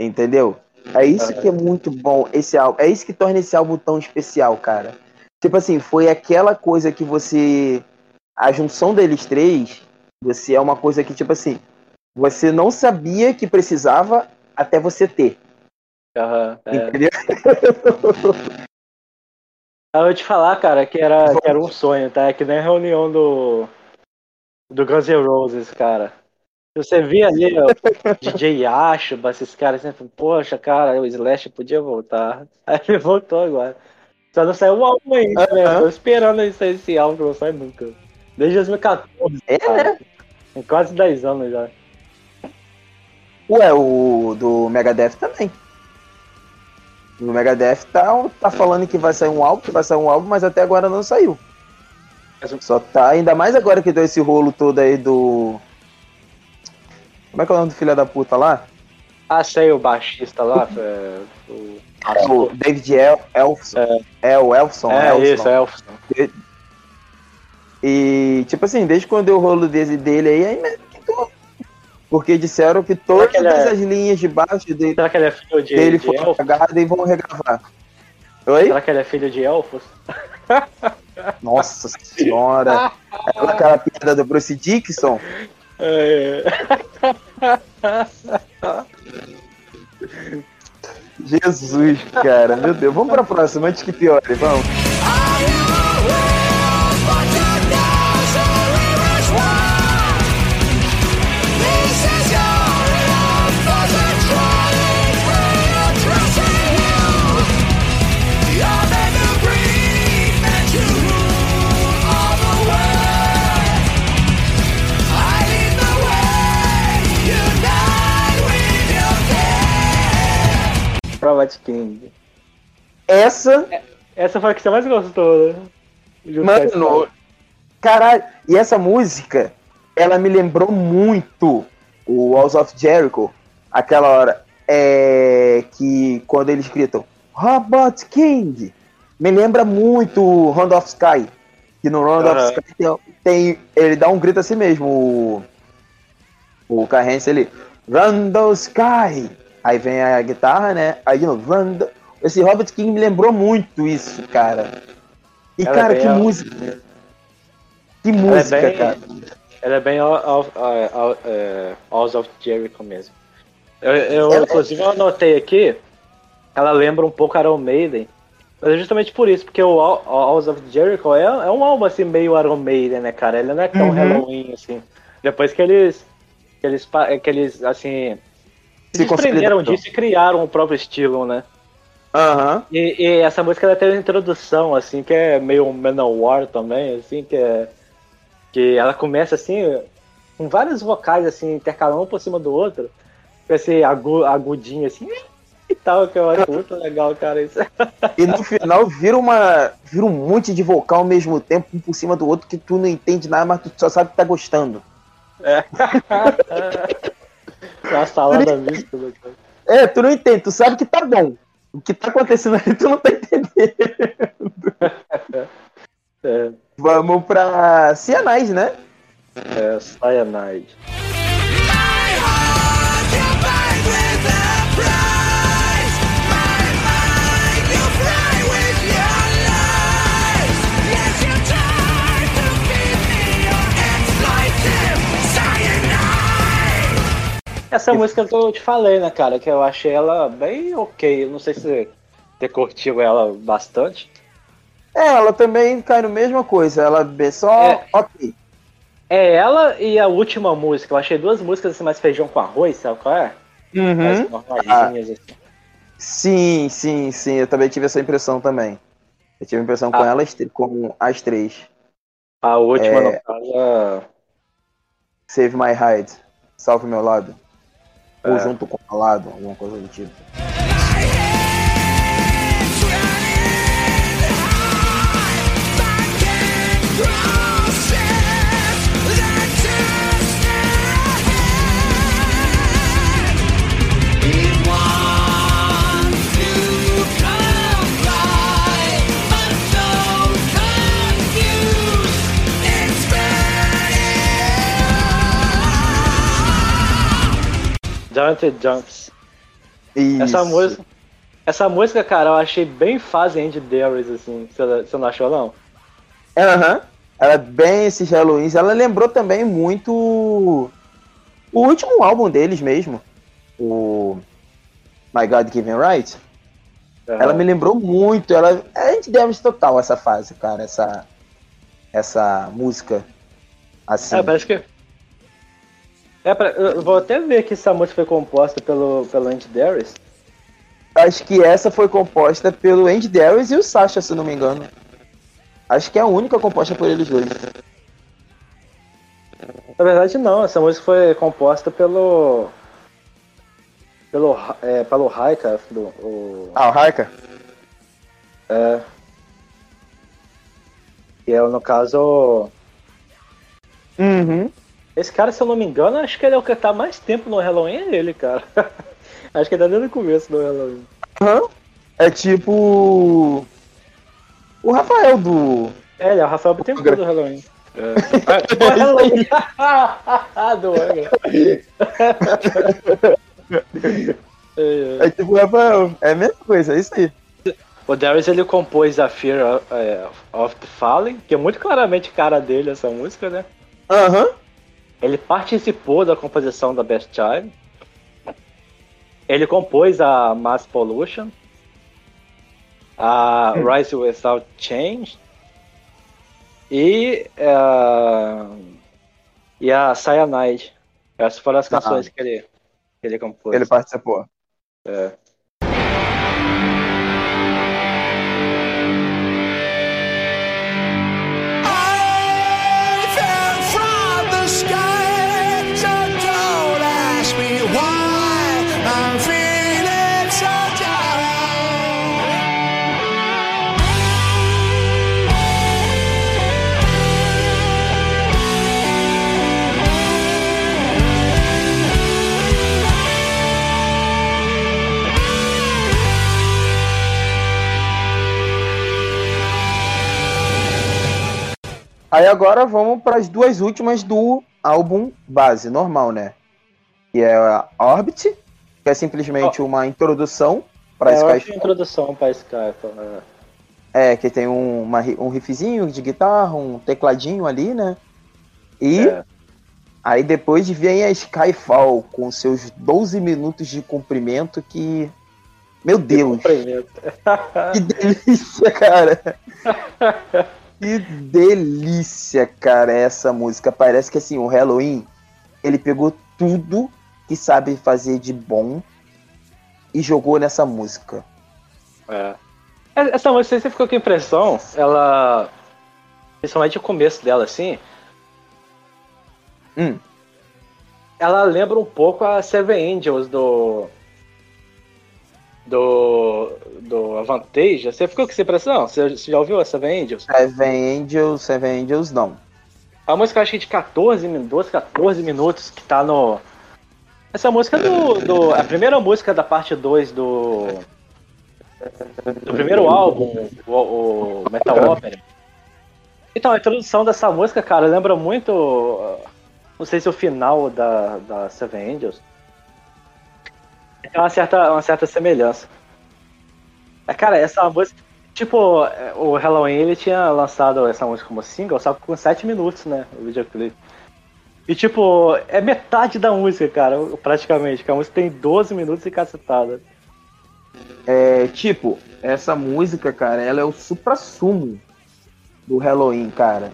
Entendeu? É isso que é muito bom esse álbum. É isso que torna esse álbum tão especial, cara. Tipo assim, foi aquela coisa que você. A junção deles três, você é uma coisa que, tipo assim, você não sabia que precisava até você ter. Aham, é. Entendeu? Eu vou te falar, cara, que era, que era um sonho, tá? É que nem a reunião do. Do Guns N' Roses, cara. Você via ali ó, DJ Ashuba, esses caras sempre, poxa, cara, o Slash podia voltar. *laughs* Aí ele voltou agora. Só não saiu o álbum ainda, né? Aham. Tô esperando esse, esse álbum que não sai nunca. Desde 2014. É, cara. Tem quase 10 anos já. Ué, o do Megadeth também. O Megadeth tá, tá falando que vai sair um álbum, que vai sair um álbum, mas até agora não saiu. Só tá, ainda mais agora que deu esse rolo todo aí do. Como é que é o nome do filho da puta lá? Ah, sei, o baixista lá, *laughs* é, o... O David El Elfson. É. É, o Elfson. É, Elfson. isso, é Elfson. E, tipo assim, desde quando deu o rolo desse, dele aí, aí tô- Porque disseram que todas que é- as linhas de baixo dele, Será que ele é filho de, dele de foram apagadas e vão regravar. Oi? Será que ele é filho de elfos? Nossa senhora. *laughs* Aquela, aquela piada do Bruce Dixon. É. *laughs* Jesus, cara, meu Deus. Vamos pra próxima antes que piore, vamos. De King. Essa, Essa foi a que você mais gostou, né? Mano, caralho. E essa música, ela me lembrou muito o Walls of Jericho. Aquela hora é que quando eles gritam Robot King, me lembra muito o Hand of Sky. Que no Round Aham. of Sky tem, tem- Ele dá um grito assim mesmo, o. O Carrence ele. Run the Sky! Aí vem a guitarra, né? Aí de novo. Esse Robert King me lembrou muito isso, cara. E Ela é cara, bem que música. Que música, bem- cara. Ela é bem é, Halls of Jericho mesmo. Eu, eu, Ela- inclusive, eu anotei aqui, ela lembra um pouco Iron Maiden. Mas é justamente por isso, porque o Halls of Jericho é, é um álbum assim meio Iron Maiden, né, cara? Ele não é tão Uhum. Halloween assim. Depois que eles. Que eles, que eles assim. Se desprenderam disso e criaram o próprio estilo, né? Aham. E, e essa música ela tem uma introdução, assim, que é meio Manowar também, assim, que é. Que ela começa assim, com vários vocais assim, intercalando um por cima do outro, com esse agu, agudinho assim, *laughs* e tal, que eu acho muito legal, cara. Isso. E no final vira uma. Vira um monte de vocal ao mesmo tempo, um por cima do outro, que tu não entende nada, mas tu só sabe que tá gostando. *laughs* Uma salada mista, né? É, tu não entende, tu sabe que tá bom. O que tá acontecendo ali, tu não tá entendendo. *laughs* É, Vamos pra Cianais, né? é Cyanide. My heart Essa música que eu te falei, né, cara, que eu achei ela bem ok. Eu não sei se você curtiu ela bastante. É, ela também cai no mesma coisa. Ela é só. É. Ok. É ela e a última música. Eu achei duas músicas assim, mais feijão com arroz, sabe qual é? Uhum. normalzinhas, assim. Sim, sim, sim. Eu também tive essa impressão também. Eu tive a impressão com Ah. elas, com as três. A última, É. no caso, é- Save My Hide. Salve meu lado. Ou É. junto com o lado, alguma coisa do tipo. Dante Jumps. Isso. Essa música. Essa música, cara, eu achei bem fase Andy Darius, assim. Você, não achou, não? Aham. Ela é bem esses Halloweens. Ela lembrou também muito o último álbum deles mesmo. O My God Given Right. Ela me lembrou muito. Ela, a gente deve total essa fase, cara. Essa, essa música. Assim. É, parece que. É, pra- eu vou até ver que essa música foi composta pelo, pelo Andy Darius. Acho que essa foi composta pelo Andy Darius e o Sasha, se não me engano. Acho que é a única composta por eles dois. Na verdade, não. Essa música foi composta pelo. Pelo, é, pelo Raika, do, o, Ah, o Haika? é, que é, no caso, Uhum. Esse cara, se eu não me engano, acho que ele é o que tá mais tempo no Halloween, é ele, cara. *laughs* acho que ele tá desde o começo do Halloween. Aham. É tipo. O Rafael do. É, ele é o Rafael Bittencourt do Halloween. É. *laughs* *laughs* do Halloween. do Angra. É, é. É tipo o Rafael. É a mesma coisa, é isso aí. O Darius ele compôs a Fear of, é, of the Fallen, que é muito claramente cara dele essa música, né? Aham. Ele participou da composição da Best Child. Ele compôs a Mass Pollution, a Rise Without Change e, eh, e a Cyanide. Essas foram as Ah. canções que, ele, que ele compôs. Ele participou. É. Aí agora vamos para as duas últimas do álbum base, normal, né? Que é a Orbit, que é simplesmente uma introdução para é, Skyfall. introdução pra Skyfall. né? É, que tem um, uma um riffzinho de guitarra, um tecladinho ali, né? E É. aí depois vem a Skyfall com seus 12 minutos de comprimento que. Meu Deus! Cumprimento. Que delícia, cara! *laughs* Que delícia, cara, essa música. Parece que assim, o Halloween, ele pegou tudo que sabe fazer de bom e jogou nessa música. É. Essa música, você ficou com a impressão, ela. Principalmente o começo dela, assim. Hum. Ela lembra um pouco a Seven Angels do. Do. Do Avantage. Você ficou com essa impressão? Você, você já ouviu a Seven Angels? Seven Angels, Seven Angels não. A música acho que de 14 minutos, 12, 14 minutos que tá no. Essa música é do, do. A primeira música da parte 2 do. Do primeiro álbum, o, o Metal Opera. Então, a introdução dessa música, cara, lembra muito. Não sei se o final da, da Seven Angels. Tem uma certa, uma certa semelhança. É, Cara, essa música. Tipo, é, o Halloween ele tinha lançado essa música como single, só com 7 minutos, né? O videoclipe. E tipo, é metade da música, cara, praticamente. Que a música tem 12 minutos e cacetada. É, tipo, essa música, cara, ela é o supra-sumo do Halloween, cara.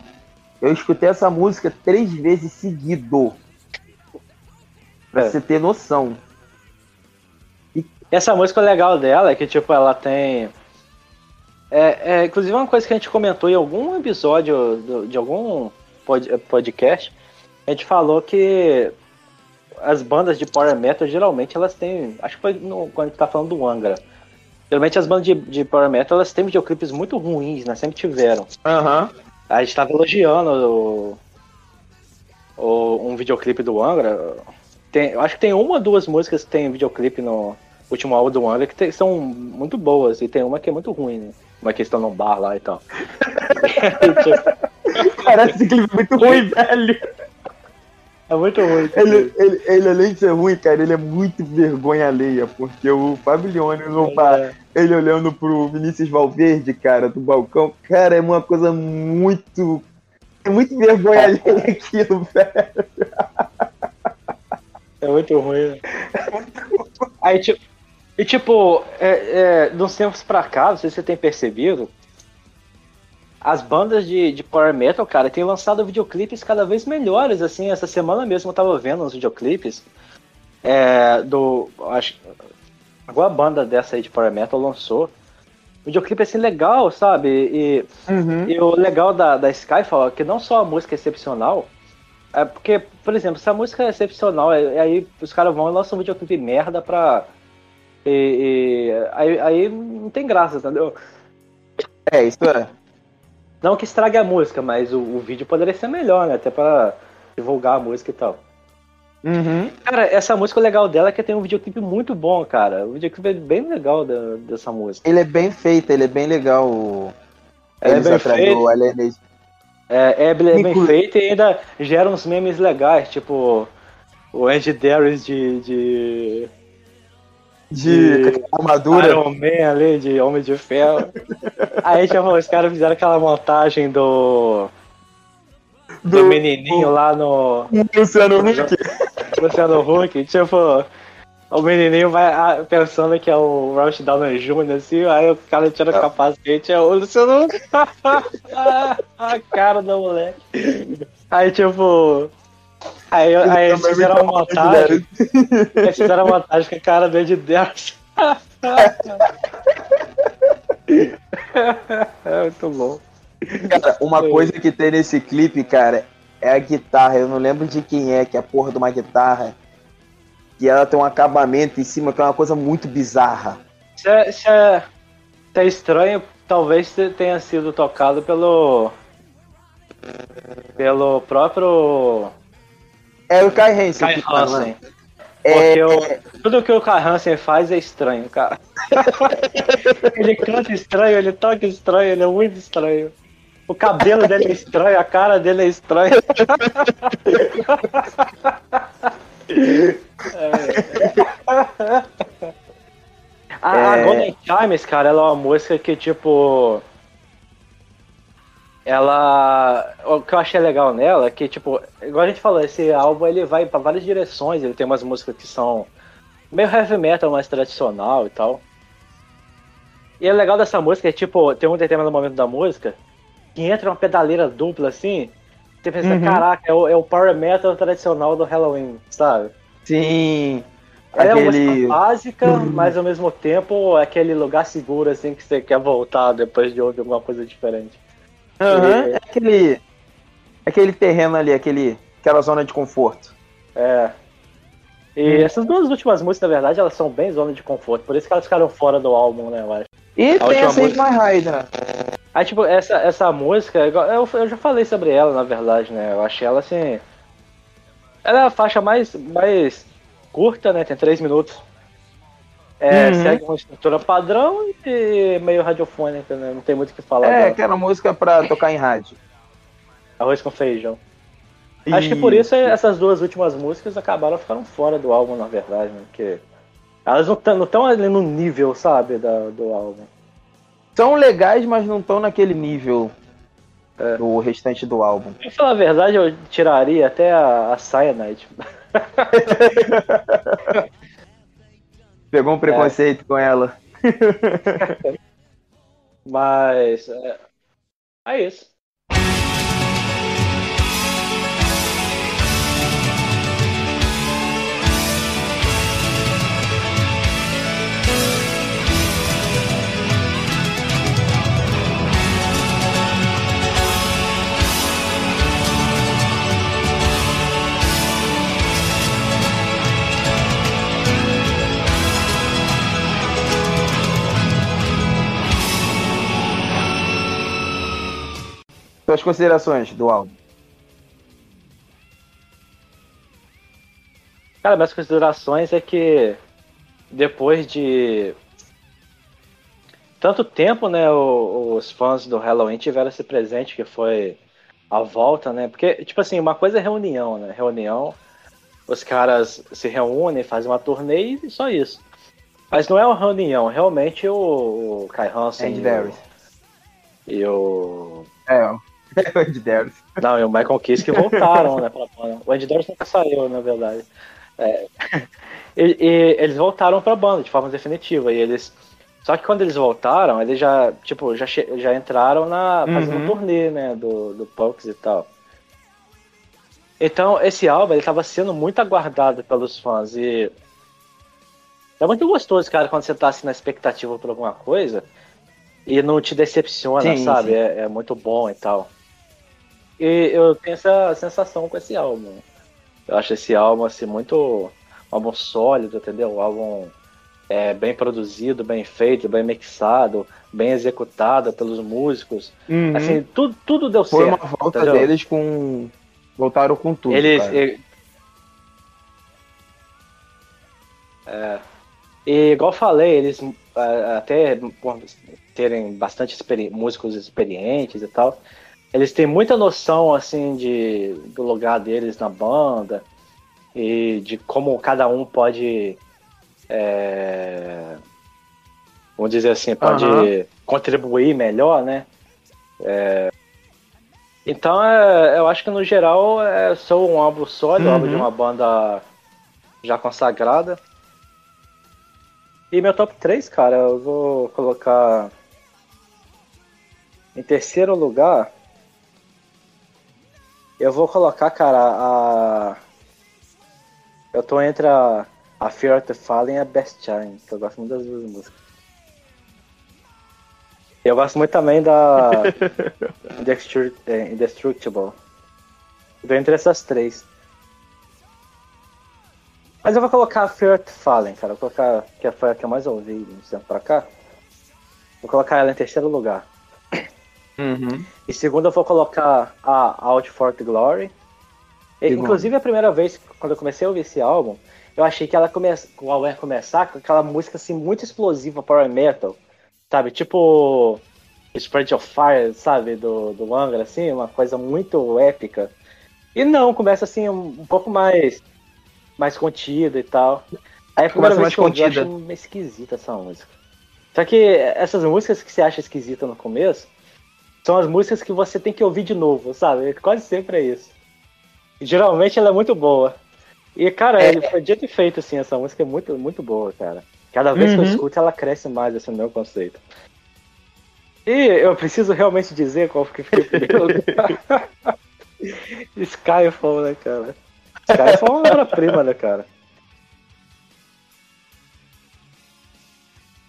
Eu escutei essa música três vezes seguido. Pra É. você ter noção. E essa música legal dela é que, tipo, ela tem. É, é, inclusive, uma coisa que a gente comentou em algum episódio do- de algum pod- podcast, a gente falou que as bandas de Power Metal geralmente elas têm. Acho que foi no- quando a gente tá falando do Angra. Geralmente as bandas de, de Power Metal elas têm videoclipes muito ruins, né? Sempre tiveram. Aham. A gente tava elogiando o, o- um videoclipe do Angra. Tem, acho que tem uma ou duas músicas que tem videoclipe no último álbum do Angra que tem- são muito boas, e tem uma que é muito ruim, né? Uma que estão num bar lá e tal. Cara, esse clipe é muito ruim, velho. é muito ruim. Ele, ele, ele, além de ser ruim, cara, ele é muito vergonha alheia, porque o Fablione, no bar, ele olhando pro Vinícius Valverde, cara, do balcão, cara, é uma coisa muito. É muito vergonha alheia aquilo, velho. É muito ruim. né? *laughs* Aí, tipo, e tipo, é, é, de uns tempos pra cá, não sei se você tem percebido, as bandas de, de Power Metal, cara, têm lançado videoclipes cada vez melhores, assim, essa semana mesmo eu tava vendo uns videoclipes é, do, acho, alguma banda dessa aí de Power Metal lançou, videoclipe assim legal, sabe, e Uhum. e o legal da, da Skyfall é que não só a música é excepcional, é porque, por exemplo, se a música é excepcional, é- aí os caras vão e lançam um videoclipe merda pra. E, e- aí, aí não tem graça, entendeu? É, isso é. Não que estrague a música, mas o, o vídeo poderia ser melhor, né? Até pra divulgar a música e tal. Uhum. Cara, essa música legal dela é que tem um videoclipe muito bom, cara. O videoclipe é bem legal da- dessa música. Ele é bem feito, ele é bem legal. o- Ele é Eles bem feito. É, é bem bem Inclu- feito e ainda gera uns memes legais, tipo o Andy Darius de, de De De- armadura. Iron Man ali, de Homem de Ferro. *laughs* Aí tipo, os caras fizeram aquela montagem do, do, menininho lá no Luciano Huck. *laughs* Luciano Huck, tipo, o menininho vai ah, pensando que é o Robert Downey Jr., assim, aí o cara tira o capacete, é o Luciano Huck. *laughs* a cara do moleque. Aí, tipo... Aí, aí eles fizeram uma montagem, *laughs* eles fizeram uma montagem com a cara dele de Deus. *laughs* é muito bom. Cara, uma coisa que tem nesse clipe, cara, é a guitarra. Eu não lembro de quem é, que é a porra de uma guitarra. Que ela tem um acabamento em cima que é uma coisa muito bizarra. Se é, se é, se é estranho, talvez tenha sido tocado pelo. pelo próprio É o Kai Hansen. Kai tá, não é? Hansen. É, tudo que o Kai Hansen faz é estranho, cara. *laughs* ele canta estranho, ele toca estranho, ele é muito estranho. O cabelo dele é estranho, a cara dele é estranha. *laughs* *laughs* É. A, É. Golden Chimes, cara, ela é uma música que, tipo. Ela. O que eu achei legal nela é que, tipo, igual a gente falou, esse álbum ele vai pra várias direções. Ele tem umas músicas que são meio heavy metal, mais tradicional e tal. E é legal dessa música é, tipo, tem um determinado momento da música que entra uma pedaleira dupla assim. Você pensa, Uhum. caraca, é o, é o power metal tradicional do Halloween, sabe? Sim. É uma música básica, mas ao mesmo tempo é aquele lugar seguro assim que você quer voltar depois de ouvir alguma coisa diferente. Aham, é aquele. Aquele terreno ali, aquele, aquela zona de conforto. É. E essas duas últimas músicas, na verdade, elas são bem zona de conforto. Por isso que elas ficaram fora do álbum, né, eu acho. E tem última a Save música- My Hide, né? Aí, tipo, essa, essa música, é eu, eu já falei sobre ela, na verdade, né? Eu achei ela assim. Ela é a faixa mais, mais curta, né? Tem três minutos. É, Uhum. Segue uma estrutura padrão e meio radiofônica, né? Não tem muito o que falar. É, dela. aquela música pra tocar em rádio. Arroz com feijão. Acho que por isso essas duas últimas músicas acabaram ficando fora do álbum, na verdade, né? Porque elas não estão ali no nível, sabe, da, do álbum. São legais, mas não estão naquele nível É. do restante do álbum. Pra falar a verdade, eu tiraria até a, a Cyanide. *laughs* Pegou um preconceito com ela. *laughs* Mas. É, é isso. Suas considerações do álbum. Cara, minhas considerações é que depois de tanto tempo, né, os fãs do Halloween tiveram esse presente que foi a volta, né? Porque, tipo assim, uma coisa é reunião, né? Reunião, os caras se reúnem, fazem uma turnê e só isso. Mas não é uma reunião, realmente o, o Kai Hansen Andy e o- e o. É *laughs* o Ed Darius. não, e o Michael Kiss que voltaram, né, pra banda. O Andy Darius nunca saiu, na verdade. É, *laughs* e, e eles voltaram pra banda de forma definitiva. E eles. Só que quando eles voltaram, eles já, tipo, já, che- já entraram na. fazendo Uhum. turnê, né? Do, do Punks e tal. Então, esse álbum ele tava sendo muito aguardado pelos fãs. E. É muito gostoso, cara, quando você tá assim na expectativa por alguma coisa e não te decepciona, Sim, sabe? sim. É, é muito bom e tal. E eu tenho essa sensação com esse álbum. Eu acho esse álbum assim muito um álbum sólido, entendeu? Um álbum é, bem produzido, bem feito, bem mixado, bem executado pelos músicos. Uhum. Assim, tudo, tudo deu Foi certo. uma volta entendeu? deles com. Voltaram com tudo. Eles. e- É, e igual falei, eles é, até por terem bastante experi- músicos experientes e tal, eles têm muita noção assim de do lugar deles na banda e de como cada um pode é, vamos dizer assim, pode contribuir melhor, né? É, então é, eu acho que no geral é sou um álbum sólido, um álbum de Uhum. uma banda já consagrada. E meu top 3, cara, eu vou colocar em terceiro lugar. Eu vou colocar, cara, a. Eu tô entre a, a Fear of the Fallen e a Best Time, que eu gosto muito das duas músicas. Eu gosto muito também da *laughs* é, Indestructible. Eu tô entre essas três. Mas eu vou colocar a Fear Fallen, cara. Vou colocar, que foi a que eu mais ouvi de uns tempos pra cá. Vou colocar ela em terceiro lugar. Uhum. E segundo eu vou colocar a Out for the Glory. E, inclusive a primeira vez, quando eu comecei a ouvir esse álbum, eu achei que ela come... o álbum ia começar com aquela música assim muito explosiva, power metal. Sabe? Tipo Spread of Fire, sabe, do, do Angra, assim, uma coisa muito épica. E não, começa assim um, um pouco mais mais contida e tal. Aí a primeira Começa vez mais que eu ouvi, eu acho meio esquisita essa música. Só que essas músicas que você acha esquisita no começo são as músicas que você tem que ouvir de novo, sabe? Quase sempre é isso. E, geralmente ela é muito boa. E, cara, É. ele foi dito e feito, assim, essa música é muito, muito boa, cara. Cada vez que eu Uhum. escuto, ela cresce mais, esse é meu conceito. E eu preciso realmente dizer qual que foi o primeiro lugar. *laughs* Skyfall, né, cara? Skyfall é uma obra-prima, né, cara?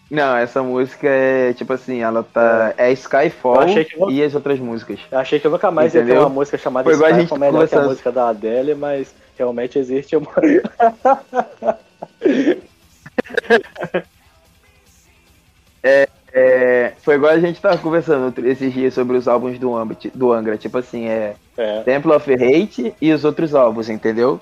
Não, essa música é tipo assim, ela tá. É Skyfall que eu- e as outras músicas. Eu achei que eu nunca mais ia ter Entendeu? uma música chamada Foi igual a gente Skyfall melhor que a música da Adele, mas realmente existe uma. *laughs* É, foi igual a gente tava conversando esses dias sobre os álbuns do, Ambit, do Angra. Tipo assim, é É. Temple of Hate e os outros álbuns, entendeu?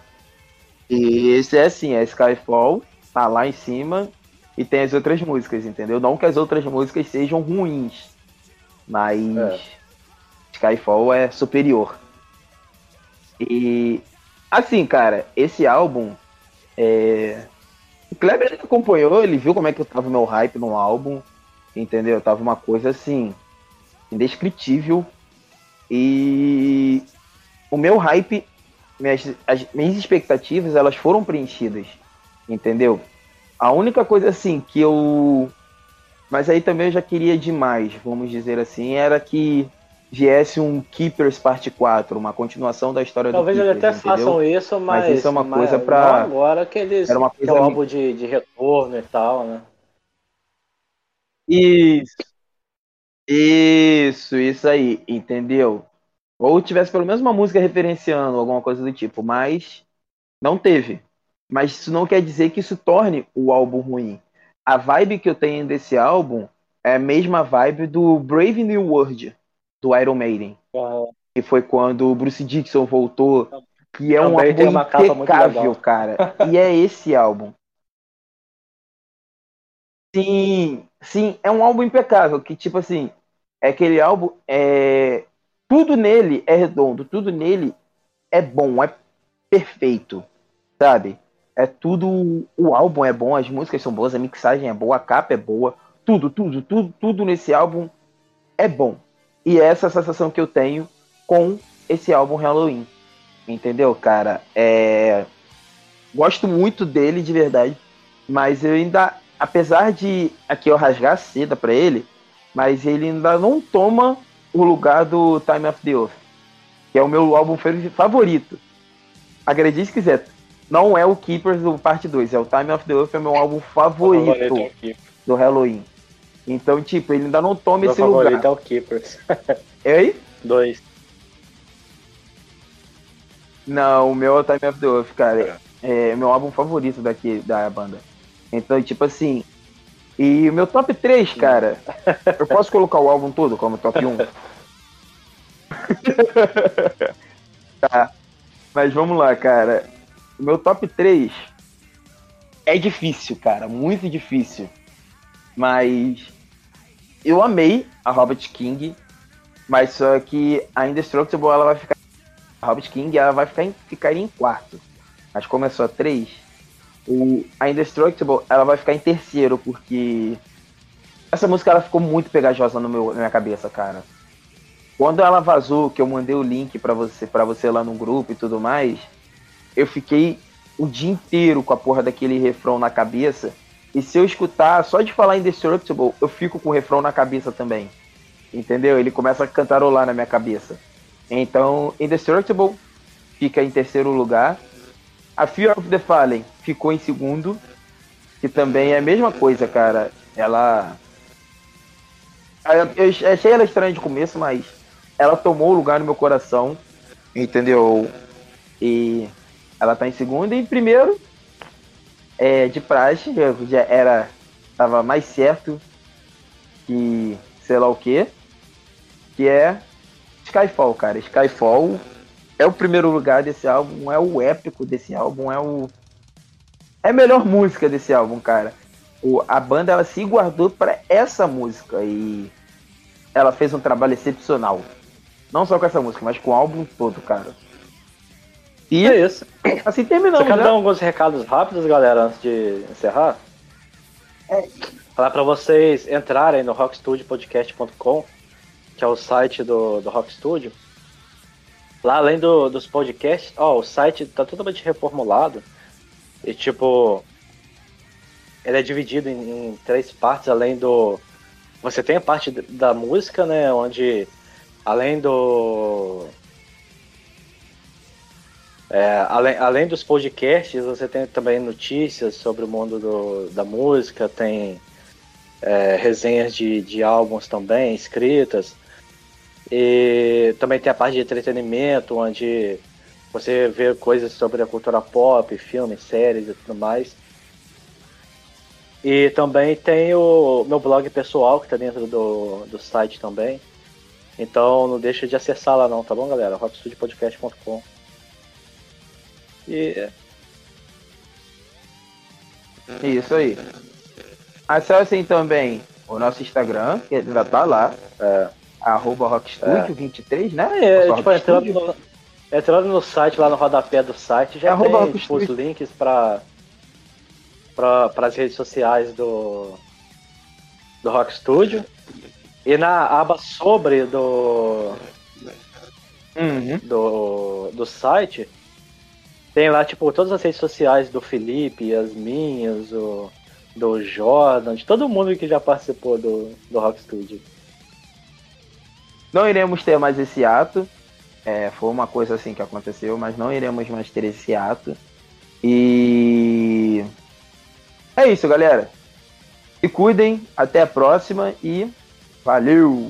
E esse é assim, é Skyfall, tá lá em cima, e tem as outras músicas, entendeu? Não que as outras músicas sejam ruins, mas É. Skyfall é superior. E assim, cara, esse álbum é... O Kleber acompanhou, ele viu como é que eu tava o meu hype no álbum, entendeu? Tava uma coisa assim, indescritível. E o meu hype, minhas, as minhas expectativas, elas foram preenchidas, entendeu? A única coisa assim que eu. Mas aí também eu já queria demais, vamos dizer assim, era que viesse um Keepers Parte 4, uma continuação da história Talvez do eles Keepers, até entendeu? façam isso, mas. isso é uma mas coisa pra- não agora que eles. Era uma que é coisa um álbum de, de retorno e tal, né? Isso. Isso, isso aí, entendeu? Ou tivesse pelo menos uma música referenciando alguma coisa do tipo, mas não teve. Mas isso não quer dizer que isso torne o álbum ruim. A vibe que eu tenho desse álbum é a mesma vibe do Brave New World, do Iron Maiden, Ah, que foi quando o Bruce Dixon voltou, que é um álbum uma impecável, cara. E é esse álbum. Sim, sim, é um álbum impecável, que tipo assim, é aquele álbum, é tudo nele é redondo, tudo nele é bom, é perfeito, sabe? É tudo, o álbum é bom, as músicas são boas, a mixagem é boa, a capa é boa, tudo, tudo, tudo, tudo nesse álbum é bom. E é essa sensação que eu tenho com esse álbum Halloween. Entendeu, cara? É... Gosto muito dele, de verdade. Mas eu ainda, apesar de aqui eu rasgar a seda pra ele, mas ele ainda não toma o lugar do Time of the Earth, que é o meu álbum favorito. Acredite se quiser. Não é o Keepers do parte 2, é o Time of the Earth, é meu álbum favorito favorito é do Halloween. Então, tipo, ele ainda não toma Meu esse favorito lugar. é o Keepers. *laughs* Ei? Dois. Não, o meu é o Time of the Earth, cara. É meu álbum favorito daqui da banda. Então, tipo assim. E o meu top 3, cara. Eu posso colocar o álbum todo como top 1? *laughs* tá. Mas vamos lá, cara. O meu top 3 é difícil, cara. Muito difícil. Mas eu amei a Robert King. Mas só que a Indestructible ela vai ficar. A Robert King ela vai ficar em, ficar em quarto. Mas como é só três, o, a Indestructible ela vai ficar em terceiro, porque essa música ela ficou muito pegajosa no meu, na minha cabeça, cara. Quando ela vazou, que eu mandei o link pra você, para você lá no grupo e tudo mais, eu fiquei o dia inteiro com a porra daquele refrão na cabeça. E se eu escutar só de falar Indestructible, eu fico com o refrão na cabeça também. Entendeu? Ele começa a cantarolar na minha cabeça. Então, Indestructible fica em terceiro lugar. A Fear of the Fallen ficou em segundo, que também é a mesma coisa, cara. Ela. Eu achei ela estranha de começo, mas ela tomou o lugar no meu coração, entendeu? E ela tá em segundo. E em primeiro, é, de praxe, eu já era. Tava mais certo que sei lá o que, que é Skyfall, cara. Skyfall é o primeiro lugar desse álbum, é o épico desse álbum, é o é a melhor música desse álbum, cara. O, a banda ela se guardou para essa música e ela fez um trabalho excepcional. Não só com essa música, mas com o álbum todo, cara. E É isso. assim Você terminamos, quer né? dar alguns recados rápidos, galera, antes de encerrar? É. Falar pra vocês entrarem no rockstudiopodcast.com, que é o site do, do Rock Studio. Lá, além do- dos podcasts, ó, o site tá totalmente reformulado. E, tipo, ele é dividido em, em três partes, além do... Você tem a parte da música, né, onde, além do... É, além, além dos podcasts, você tem também notícias sobre o mundo do- da música, tem é, resenhas de, de álbuns também escritas. E também tem a parte de entretenimento, onde você vê coisas sobre a cultura pop, filmes, séries e tudo mais. E também tem o meu blog pessoal, que está dentro do, do site também. Então não deixa de acessar lá não, tá bom, galera? rockstudiopodcast.com E Isso aí. Acessem também o nosso Instagram, que ainda tá lá. É. Arroba Rockstudio23, né? É, tipo, entrando no, entrando no site, lá no rodapé do site, já É arroba tem tipo, os links para para as redes sociais do, do Rock Studio. E na aba sobre do, Uhum. do, do site, tem lá, tipo, todas as redes sociais do Felipe, as minhas, o, do Jordan, de todo mundo que já participou do, do Rock Studio. Não iremos ter mais esse ato. É, foi uma coisa assim que aconteceu, mas não iremos mais ter esse ato. E é isso, galera. Se cuidem, até a próxima e valeu!